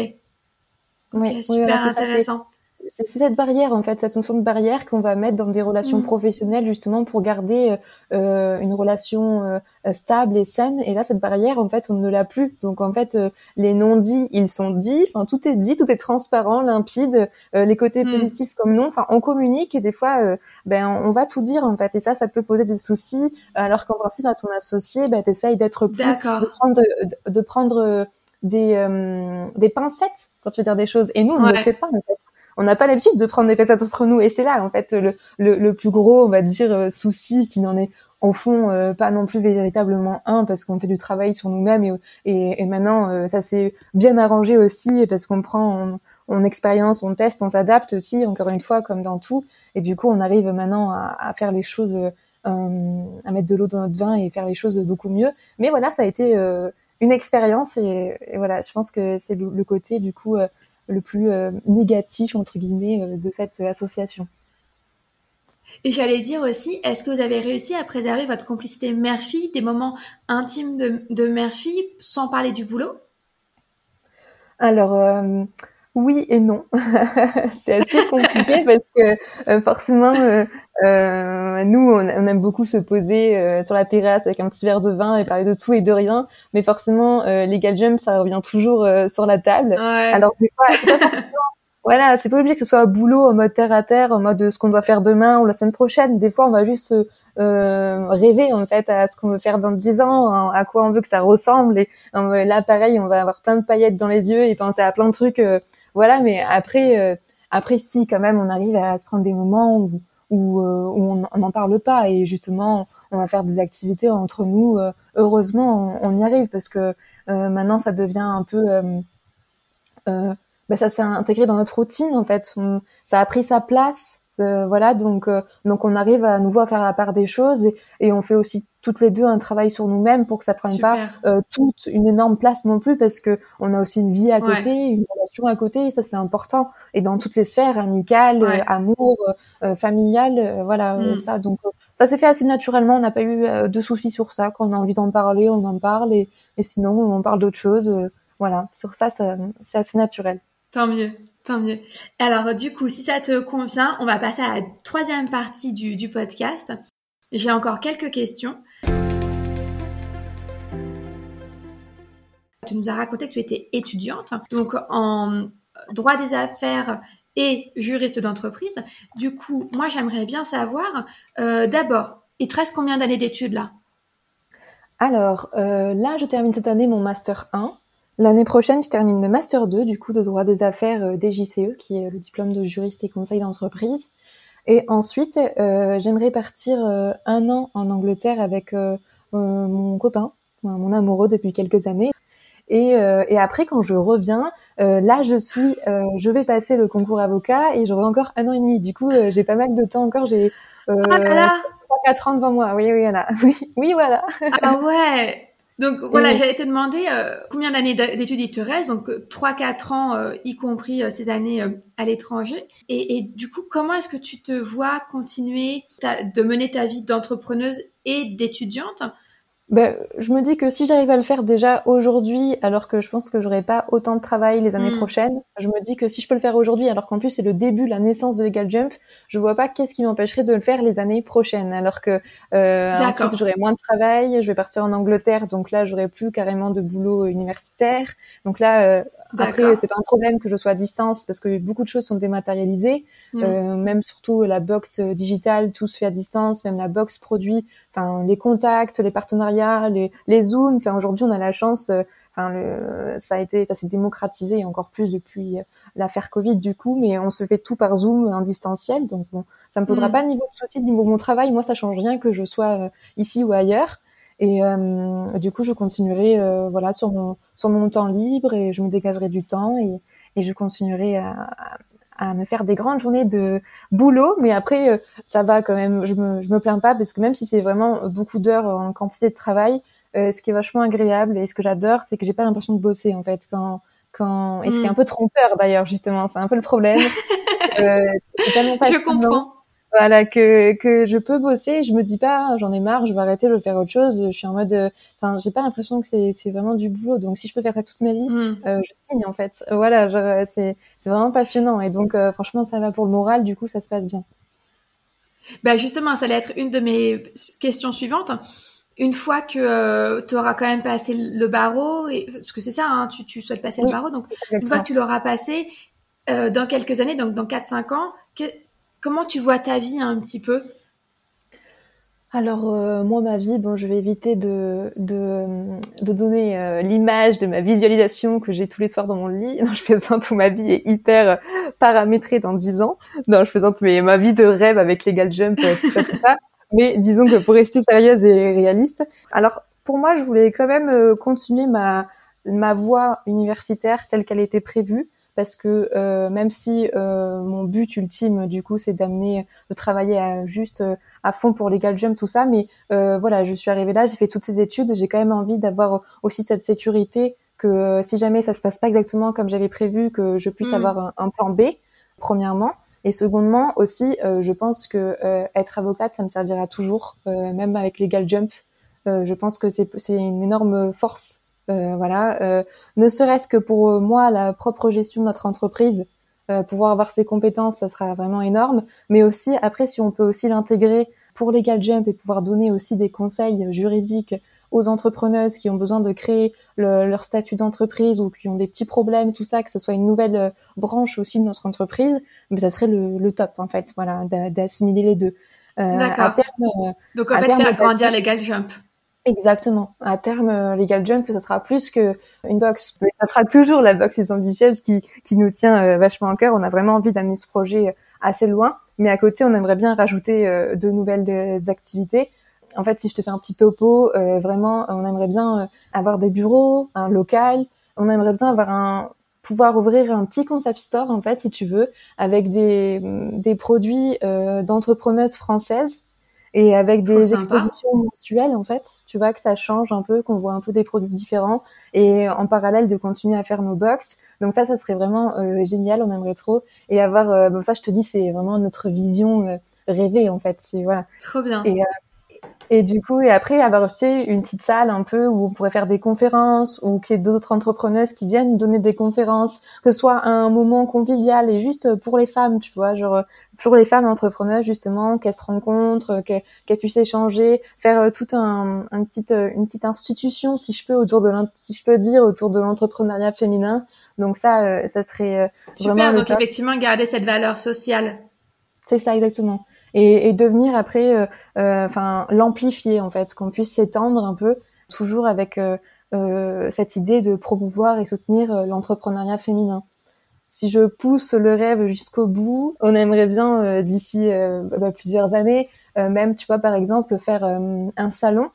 Oui, super intéressant. C'est cette barrière en fait, cette notion de barrière qu'on va mettre dans des relations mm. professionnelles justement pour garder euh, une relation euh, stable et saine. Et là, cette barrière en fait, on ne l'a plus. Donc en fait, euh, les non-dits, ils sont dits. Enfin, tout est dit, tout est transparent, limpide. Euh, les côtés mm. positifs comme non. Enfin, on communique et des fois, ben on va tout dire en fait. Et ça, ça peut poser des soucis. Alors qu'en principe, à ton associé, ben t'essayes d'être plus, de prendre, de prendre des, euh, des pincettes quand tu veux dire des choses. Et nous, on ne le fait pas, en fait. On n'a pas l'habitude de prendre des pincettes entre nous. Et c'est là, en fait, le, le, le, plus gros, on va dire, euh, souci qui n'en est au fond euh, pas non plus véritablement un parce qu'on fait du travail sur nous-mêmes et, et, et, maintenant ça s'est bien arrangé aussi parce qu'on prend on, on, expérience, on teste, on s'adapte aussi encore une fois comme dans tout et du coup on arrive maintenant à, à faire les choses à mettre de l'eau dans notre vin et faire les choses beaucoup mieux. Mais voilà, ça a été une expérience et, voilà, je pense que c'est le, côté du coup le plus négatif entre guillemets de cette association. Et j'allais dire aussi, est-ce que vous avez réussi à préserver votre complicité mère-fille, des moments intimes de, de mère-fille, sans parler du boulot? Alors, euh, oui et non. c'est assez compliqué parce que euh, forcément, euh, nous, on, aime beaucoup se poser sur la terrasse avec un petit verre de vin et parler de tout et de rien. Mais forcément, les jump, ça revient toujours sur la table. Alors, des fois, c'est pas forcément voilà, c'est pas obligé que ce soit au boulot, en mode terre à terre, en mode ce qu'on doit faire demain ou la semaine prochaine. Des fois, on va juste euh, rêver en fait à ce qu'on veut faire dans dix ans, à quoi on veut que ça ressemble. Et là, pareil, on va avoir plein de paillettes dans les yeux et penser à plein de trucs. Euh, voilà, mais après, euh, après, si quand même, on arrive à se prendre des moments où, où, on n'en parle pas et justement, on va faire des activités entre nous. heureusement, on, y arrive parce que maintenant, ça devient un peu bah, ça s'est intégré dans notre routine en fait. ça a pris sa place. Euh, voilà, donc euh, donc on arrive à nouveau à faire la part des choses et, et on fait aussi toutes les deux un travail sur nous-mêmes pour que ça prenne pas euh, toute une énorme place non plus parce que on a aussi une vie à côté, une relation à côté et ça c'est important et dans toutes les sphères amicales, euh, amour, familial, voilà mm. ça donc ça s'est fait assez naturellement, on n'a pas eu de soucis sur ça. Quand on a envie d'en parler, on en parle et, et sinon on parle d'autres choses. voilà, sur ça, ça c'est assez naturel. Tant mieux, tant mieux. Alors du coup, si ça te convient, on va passer à la troisième partie du, podcast. J'ai encore quelques questions. Tu nous as raconté que tu étais étudiante, donc en droit des affaires et juriste d'entreprise. Du coup, moi, j'aimerais bien savoir, euh, d'abord, il te reste combien d'années d'études là? Alors, euh, là, je termine cette année mon Master 1. L'année prochaine, je termine le Master 2 du coup de droit des affaires euh, DJCE, qui est le diplôme de juriste et conseil d'entreprise. Et ensuite, euh, j'aimerais partir euh, un an en Angleterre avec mon copain, mon amoureux depuis quelques années. Et, et après, quand je reviens, là, je suis, je vais passer le concours avocat et j'aurai encore un an et demi. Du coup, j'ai pas mal de temps encore. J'ai euh, ah, 3-4 ans devant moi. Oui, oui, voilà. Oui, oui, voilà. Ah ouais. Donc voilà, j'allais te demander euh, combien d'années d'études il te reste, donc 3-4 euh, ans, euh, y compris ces années à l'étranger. Et, et, du coup, comment est-ce que tu te vois continuer de mener ta vie d'entrepreneuse et d'étudiante? Ben, je me dis que si j'arrive à le faire déjà aujourd'hui, alors que je pense que j'aurai pas autant de travail les années hmm. prochaines, je me dis que si je peux le faire aujourd'hui, alors qu'en plus c'est le début, la naissance de Legal Jump, je vois pas qu'est-ce qui m'empêcherait de le faire les années prochaines. Alors que euh, ensuite j'aurai moins de travail, je vais partir en Angleterre, donc là j'aurai plus carrément de boulot universitaire. Donc là, euh, après c'est pas un problème que je sois à distance parce que beaucoup de choses sont dématérialisées, hmm. euh, même surtout la box digitale, tout se fait à distance, même la box produit, enfin les contacts, les partenariats les, les zooms. Enfin, aujourd'hui, on a la chance. Euh, enfin, le, ça a été, ça s'est démocratisé encore plus depuis euh, l'affaire Covid du coup, mais on se fait tout par Zoom en distanciel. Donc bon, ça me posera mm. pas de niveau de souci, niveau de mon travail. Moi, ça change rien que je sois euh, ici ou ailleurs. Et du coup, je continuerai voilà sur mon sur mon temps libre et je me dégagerai du temps et, et je continuerai à, à me faire des grandes journées de boulot, mais après euh, ça va quand même. Je me je me plains pas parce que même si c'est vraiment beaucoup d'heures en quantité de travail, euh, ce qui est vachement agréable et ce que j'adore, c'est que j'ai pas l'impression de bosser en fait quand quand et ce qui est un mm. peu trompeur d'ailleurs justement, c'est un peu le problème. euh, je comprends voilà que que je peux bosser je me dis pas j'en ai marre je vais arrêter je vais faire autre chose. Je suis en mode euh, enfin j'ai pas l'impression que c'est c'est vraiment du boulot. Donc si je peux faire ça toute ma vie hmm. euh, je signe en fait. Voilà c'est c'est vraiment passionnant. Et donc euh, franchement ça va pour le moral du coup ça se passe bien. Bah justement ça allait être une de mes questions suivantes. Une fois que tu auras quand même passé le barreau et parce que c'est ça hein, tu tu souhaites passer le barreau donc une fois que tu l'auras passé dans quelques années donc dans 4 5 ans que, Comment tu vois ta vie un petit peu? Alors euh, moi ma vie, bon je vais éviter de de, de donner euh, l'image de ma visualisation que j'ai tous les soirs dans mon lit. Non, je plaisante, ma vie est hyper paramétrée dans 10 ans. Non, je plaisante, mais ma vie de rêve avec Legal Jump, euh, tout ça, tout ça. Mais disons que pour rester sérieuse et réaliste, alors pour moi je voulais quand même continuer ma ma voie universitaire telle qu'elle était prévue parce que euh, même si euh, mon but ultime du coup c'est d'amener de travailler à, juste euh, à fond pour Legal Jump tout ça mais voilà je suis arrivée là j'ai fait toutes ces études j'ai quand même envie d'avoir aussi cette sécurité que si jamais ça se passe pas exactement comme j'avais prévu que je puisse mm. avoir un, plan B premièrement et secondement aussi je pense que être avocate ça me servira toujours même avec Legal Jump je pense que c'est une énorme force euh, voilà, euh, ne serait-ce que pour euh, moi la propre gestion de notre entreprise, pouvoir avoir ces compétences, ça sera vraiment énorme. Mais aussi après, si on peut aussi l'intégrer pour Legal Jump et pouvoir donner aussi des conseils juridiques aux entrepreneuses qui ont besoin de créer leur statut d'entreprise ou qui ont des petits problèmes, tout ça, que ce soit une nouvelle branche aussi de notre entreprise, mais ça serait le, top en fait, voilà, d'assimiler les deux. D'accord. Donc en fait, faire grandir Legal Jump. Exactement. À terme, euh, Legal Jump, ça sera plus que une box. Ça sera toujours la box des ambitieuses qui, qui nous tient euh, vachement à cœur. On a vraiment envie d'amener ce projet euh, assez loin. Mais à côté, on aimerait bien rajouter de nouvelles activités. En fait, si je te fais un petit topo, vraiment, on aimerait bien avoir des bureaux, un local. On aimerait bien avoir un pouvoir ouvrir un petit concept store, en fait, si tu veux, avec des, des produits d'entrepreneuses françaises et avec des expositions mensuelles en fait tu vois que ça change un peu qu'on voit un peu des produits différents et en parallèle de continuer à faire nos box. Donc ça ça serait vraiment euh, génial on aimerait trop. Et avoir euh, bon ça je te dis c'est vraiment notre vision euh, rêvée en fait c'est voilà. Trop bien. Et, et du coup, et après, avoir tu sais, une petite salle un peu où on pourrait faire des conférences ou qu'il y ait d'autres entrepreneuses qui viennent donner des conférences, que ce soit un moment convivial et juste pour les femmes, tu vois, genre pour les femmes entrepreneuses justement, qu'elles se rencontrent, qu'elles puissent échanger, faire euh, tout un, un petite, euh, une petite institution, si je peux, autour de si je peux dire, autour de l'entrepreneuriat féminin. Donc ça, euh, ça serait Super, vraiment donc effectivement garder cette valeur sociale. C'est ça exactement et, et devenir après, euh, euh, enfin, l'amplifier en fait, qu'on puisse s'étendre un peu, toujours avec euh, cette idée de promouvoir et soutenir l'entrepreneuriat féminin si je pousse le rêve jusqu'au bout, on aimerait bien d'ici bah, plusieurs années, même tu vois par exemple faire un salon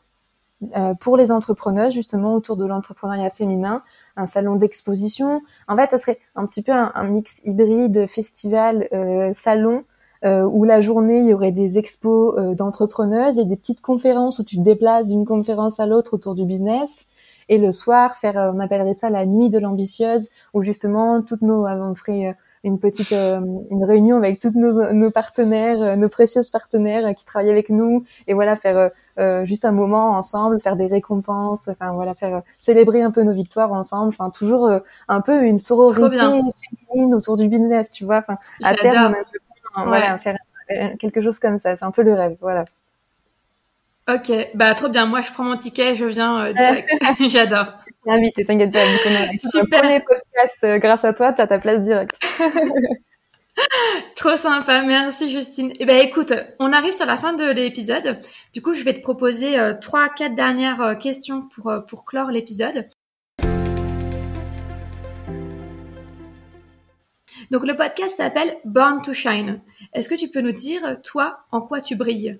pour les entrepreneurs justement autour de l'entrepreneuriat féminin, un salon d'exposition. En fait, ça serait un petit peu un, un mix hybride festival salon euh, où la journée, il y aurait des expos euh, d'entrepreneuses et des petites conférences où tu te déplaces d'une conférence à l'autre autour du business. Et le soir, faire, euh, on appellerait ça la nuit de l'ambitieuse, où justement, toutes nos, on ferait une petite une réunion avec tous nos, nos partenaires, nos précieux partenaires qui travaillent avec nous, et voilà faire juste un moment ensemble, faire des récompenses, enfin voilà faire célébrer un peu nos victoires ensemble, enfin toujours un peu une sororité féminine autour du business, tu vois. Enfin à terme, on voilà, faire euh, quelque chose comme ça. C'est un peu le rêve, voilà. Ok, bah trop bien. Moi, je prends mon ticket, je viens euh, direct. J'adore. Invité, t'inquiète pas. Super. Premier podcast euh, grâce à toi, t'as ta place directe. Trop sympa, merci Justine. Eh ben écoute, on arrive sur la fin de l'épisode. Du coup, je vais te proposer trois, quatre dernières questions pour pour clore l'épisode. Donc le podcast s'appelle Born to Shine. Est-ce que tu peux nous dire, toi, en quoi tu brilles?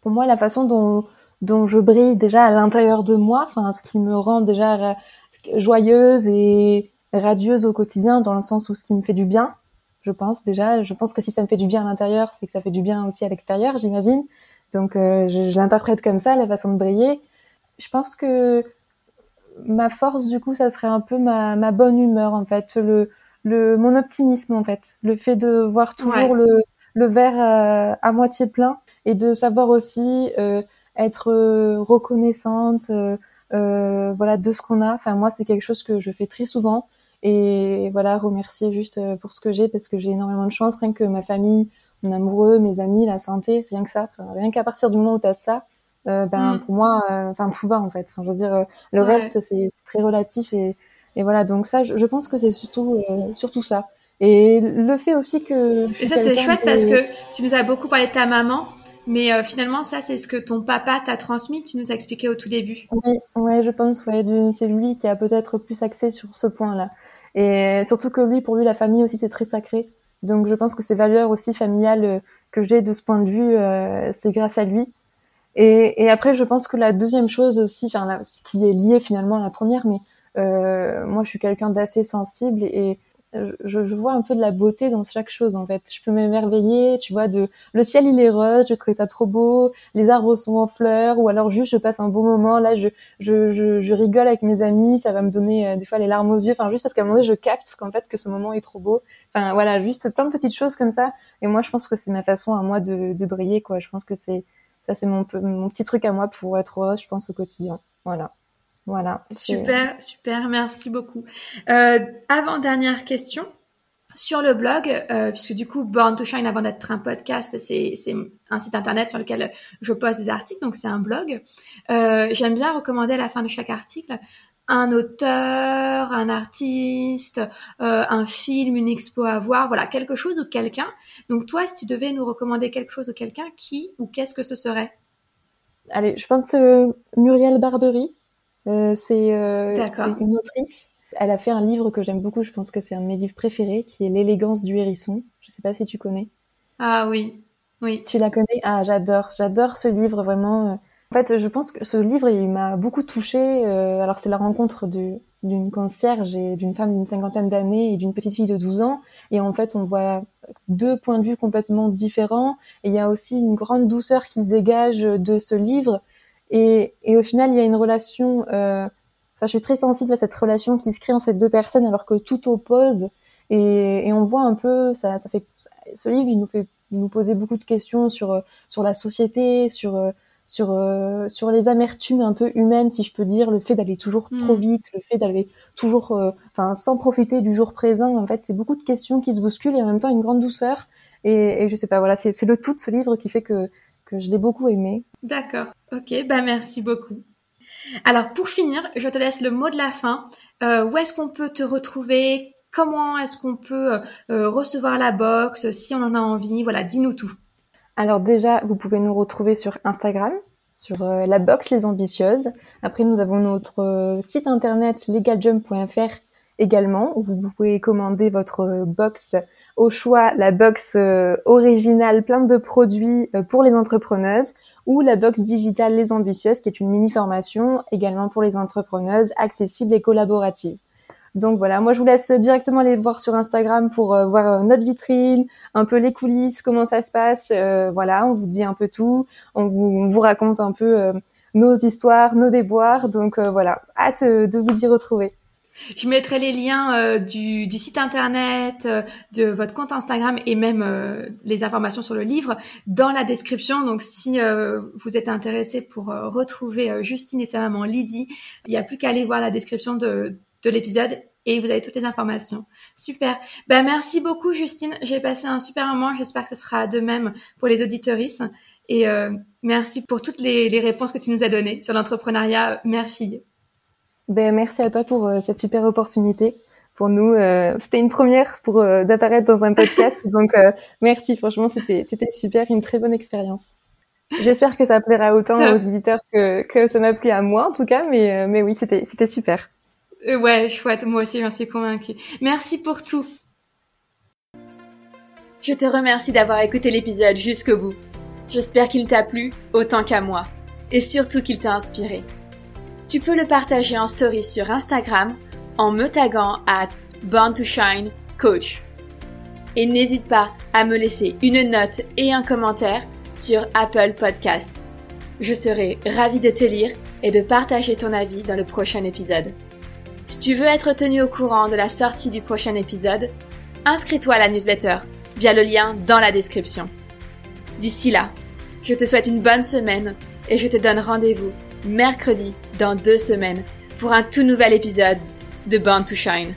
Pour moi, la façon dont, je brille déjà à l'intérieur de moi, enfin, ce qui me rend déjà joyeuse et radieuse au quotidien, dans le sens où ce qui me fait du bien, je pense déjà. Je pense que si ça me fait du bien à l'intérieur, c'est que ça fait du bien aussi à l'extérieur, j'imagine. Donc euh, je, l'interprète comme ça, la façon de briller. Je pense que ma force, du coup, ça serait un peu ma, bonne humeur, en fait. Le mon optimisme en fait, le fait de voir toujours le, le verre euh, à moitié plein et de savoir aussi euh, être euh, reconnaissante voilà de ce qu'on a. Enfin moi c'est quelque chose que je fais très souvent et voilà remercier juste pour ce que j'ai parce que j'ai énormément de chance rien que ma famille, mon amoureux, mes amis, la santé, rien que ça, rien qu'à partir du moment où tu as ça, ben mm. pour moi enfin tout va en fait. Enfin je veux dire le reste c'est très relatif et et voilà, donc ça, je, pense que c'est surtout, euh, surtout ça. Et le fait aussi que... Et ça, c'est chouette parce que tu nous as beaucoup parlé de ta maman, mais euh, finalement, ça, c'est ce que ton papa t'a transmis, tu nous as expliqué au tout début. Oui, ouais, je pense, ouais, c'est lui qui a peut-être plus axé sur ce point-là. Et surtout que lui, pour lui, la famille aussi, c'est très sacré. Donc je pense que ces valeurs aussi familiales euh, que j'ai de ce point de vue, c'est grâce à lui. Et, et, après, je pense que la deuxième chose aussi, enfin, ce qui est lié finalement à la première, mais euh, moi, je suis quelqu'un d'assez sensible et je, je, vois un peu de la beauté dans chaque chose en fait. Je peux m'émerveiller, tu vois, de le ciel il est rose, je trouve ça trop beau, les arbres sont en fleurs, ou alors juste je passe un bon moment, là je, je, je, je rigole avec mes amis, ça va me donner euh, des fois les larmes aux yeux, enfin juste parce qu'à un moment donné je capte qu'en fait que ce moment est trop beau. Enfin voilà, juste plein de petites choses comme ça. Et moi je pense que c'est ma façon à moi de, de briller quoi. Je pense que c'est ça c'est mon, mon petit truc à moi pour être heureuse, je pense au quotidien. Voilà. Voilà. Super, super, merci beaucoup. Euh, avant dernière question. Sur le blog, euh, puisque du coup, Born to Shine, avant d'être un podcast, c'est un site internet sur lequel je poste des articles, donc c'est un blog. Euh, J'aime bien recommander à la fin de chaque article un auteur, un artiste, euh, un film, une expo à voir, voilà, quelque chose ou quelqu'un. Donc toi, si tu devais nous recommander quelque chose ou quelqu'un, qui ou qu'est-ce que ce serait? Allez, je pense euh, Muriel Barbery. Euh, c'est euh, une autrice. Elle a fait un livre que j'aime beaucoup, je pense que c'est un de mes livres préférés, qui est L'élégance du hérisson. Je sais pas si tu connais. Ah oui, oui. Tu la connais? Ah, j'adore, j'adore ce livre vraiment. Euh. En fait, je pense que ce livre, il m'a beaucoup touchée. alors, c'est la rencontre d'une concierge et d'une femme d'une cinquantaine d'années et d'une petite fille de 12 ans. Et en fait, on voit deux points de vue complètement différents. Et il y a aussi une grande douceur qui se dégage de ce livre. Et, et, au final, il y a une relation. Euh, enfin, je suis très sensible à cette relation qui se crée entre ces deux personnes, alors que tout oppose. Et, et on voit un peu, ça, ça fait. Ce livre, il nous fait nous poser beaucoup de questions sur sur la société, sur sur sur les amertumes un peu humaines, si je peux dire, le fait d'aller toujours trop hmm. vite, le fait d'aller toujours, euh, enfin, sans profiter du jour présent. En fait, c'est beaucoup de questions qui se bousculent et en même temps une grande douceur. Et, et je sais pas, voilà, c'est le tout de ce livre qui fait que que je l'ai beaucoup aimé. D'accord. Ok. Bah merci beaucoup. Alors pour finir, je te laisse le mot de la fin. Euh, où est-ce qu'on peut te retrouver? Comment est-ce qu'on peut euh, euh, recevoir la box si on en a envie? Voilà, dis-nous tout. Alors déjà, vous pouvez nous retrouver sur Instagram, sur la box Les Ambitieuses. Après, nous avons notre site internet legaljump.fr également, où vous pouvez commander votre box au choix la box euh, originale plein de produits euh, pour les entrepreneuses ou la box digitale Les Ambitieuses qui est une mini formation également pour les entrepreneuses accessible et collaborative. Donc voilà, moi je vous laisse directement aller voir sur Instagram pour euh, voir notre vitrine, un peu les coulisses, comment ça se passe. voilà, on vous dit un peu tout, on vous, on vous raconte un peu nos histoires, nos déboires. Donc voilà, hâte de vous y retrouver. Je mettrai les liens euh, du, site internet, euh, de votre compte Instagram et même euh, les informations sur le livre dans la description. Donc si vous êtes intéressé pour retrouver Justine et sa maman Lydie, il n'y a plus qu'à aller voir la description de, de l'épisode et vous avez toutes les informations. Super. Ben merci beaucoup Justine. J'ai passé un super moment. J'espère que ce sera de même pour les auditoristes. Et merci pour toutes les, les réponses que tu nous as données sur l'entrepreneuriat mère-fille. Ben, merci à toi pour euh, cette super opportunité. Pour nous, euh, c'était une première pour euh, d'apparaître dans un podcast. donc, merci. Franchement, c'était c'était super, une très bonne expérience. J'espère que ça plaira autant aux éditeurs que, que ça m'a plu à moi, en tout cas. Mais, mais oui, c'était c'était super. ouais, chouette. Moi aussi, j'en suis convaincue. Merci pour tout. Je te remercie d'avoir écouté l'épisode jusqu'au bout. J'espère qu'il t'a plu autant qu'à moi. Et surtout qu'il t'a inspiré tu peux le partager en story sur Instagram en me taguant at Born to Shine Coach. Et n'hésite pas à me laisser une note et un commentaire sur Apple Podcast. Je serai ravie de te lire et de partager ton avis dans le prochain épisode. Si tu veux être tenu au courant de la sortie du prochain épisode, inscris-toi à la newsletter via le lien dans la description. D'ici là, je te souhaite une bonne semaine et je te donne rendez-vous mercredi dans deux semaines pour un tout nouvel épisode de Born to Shine.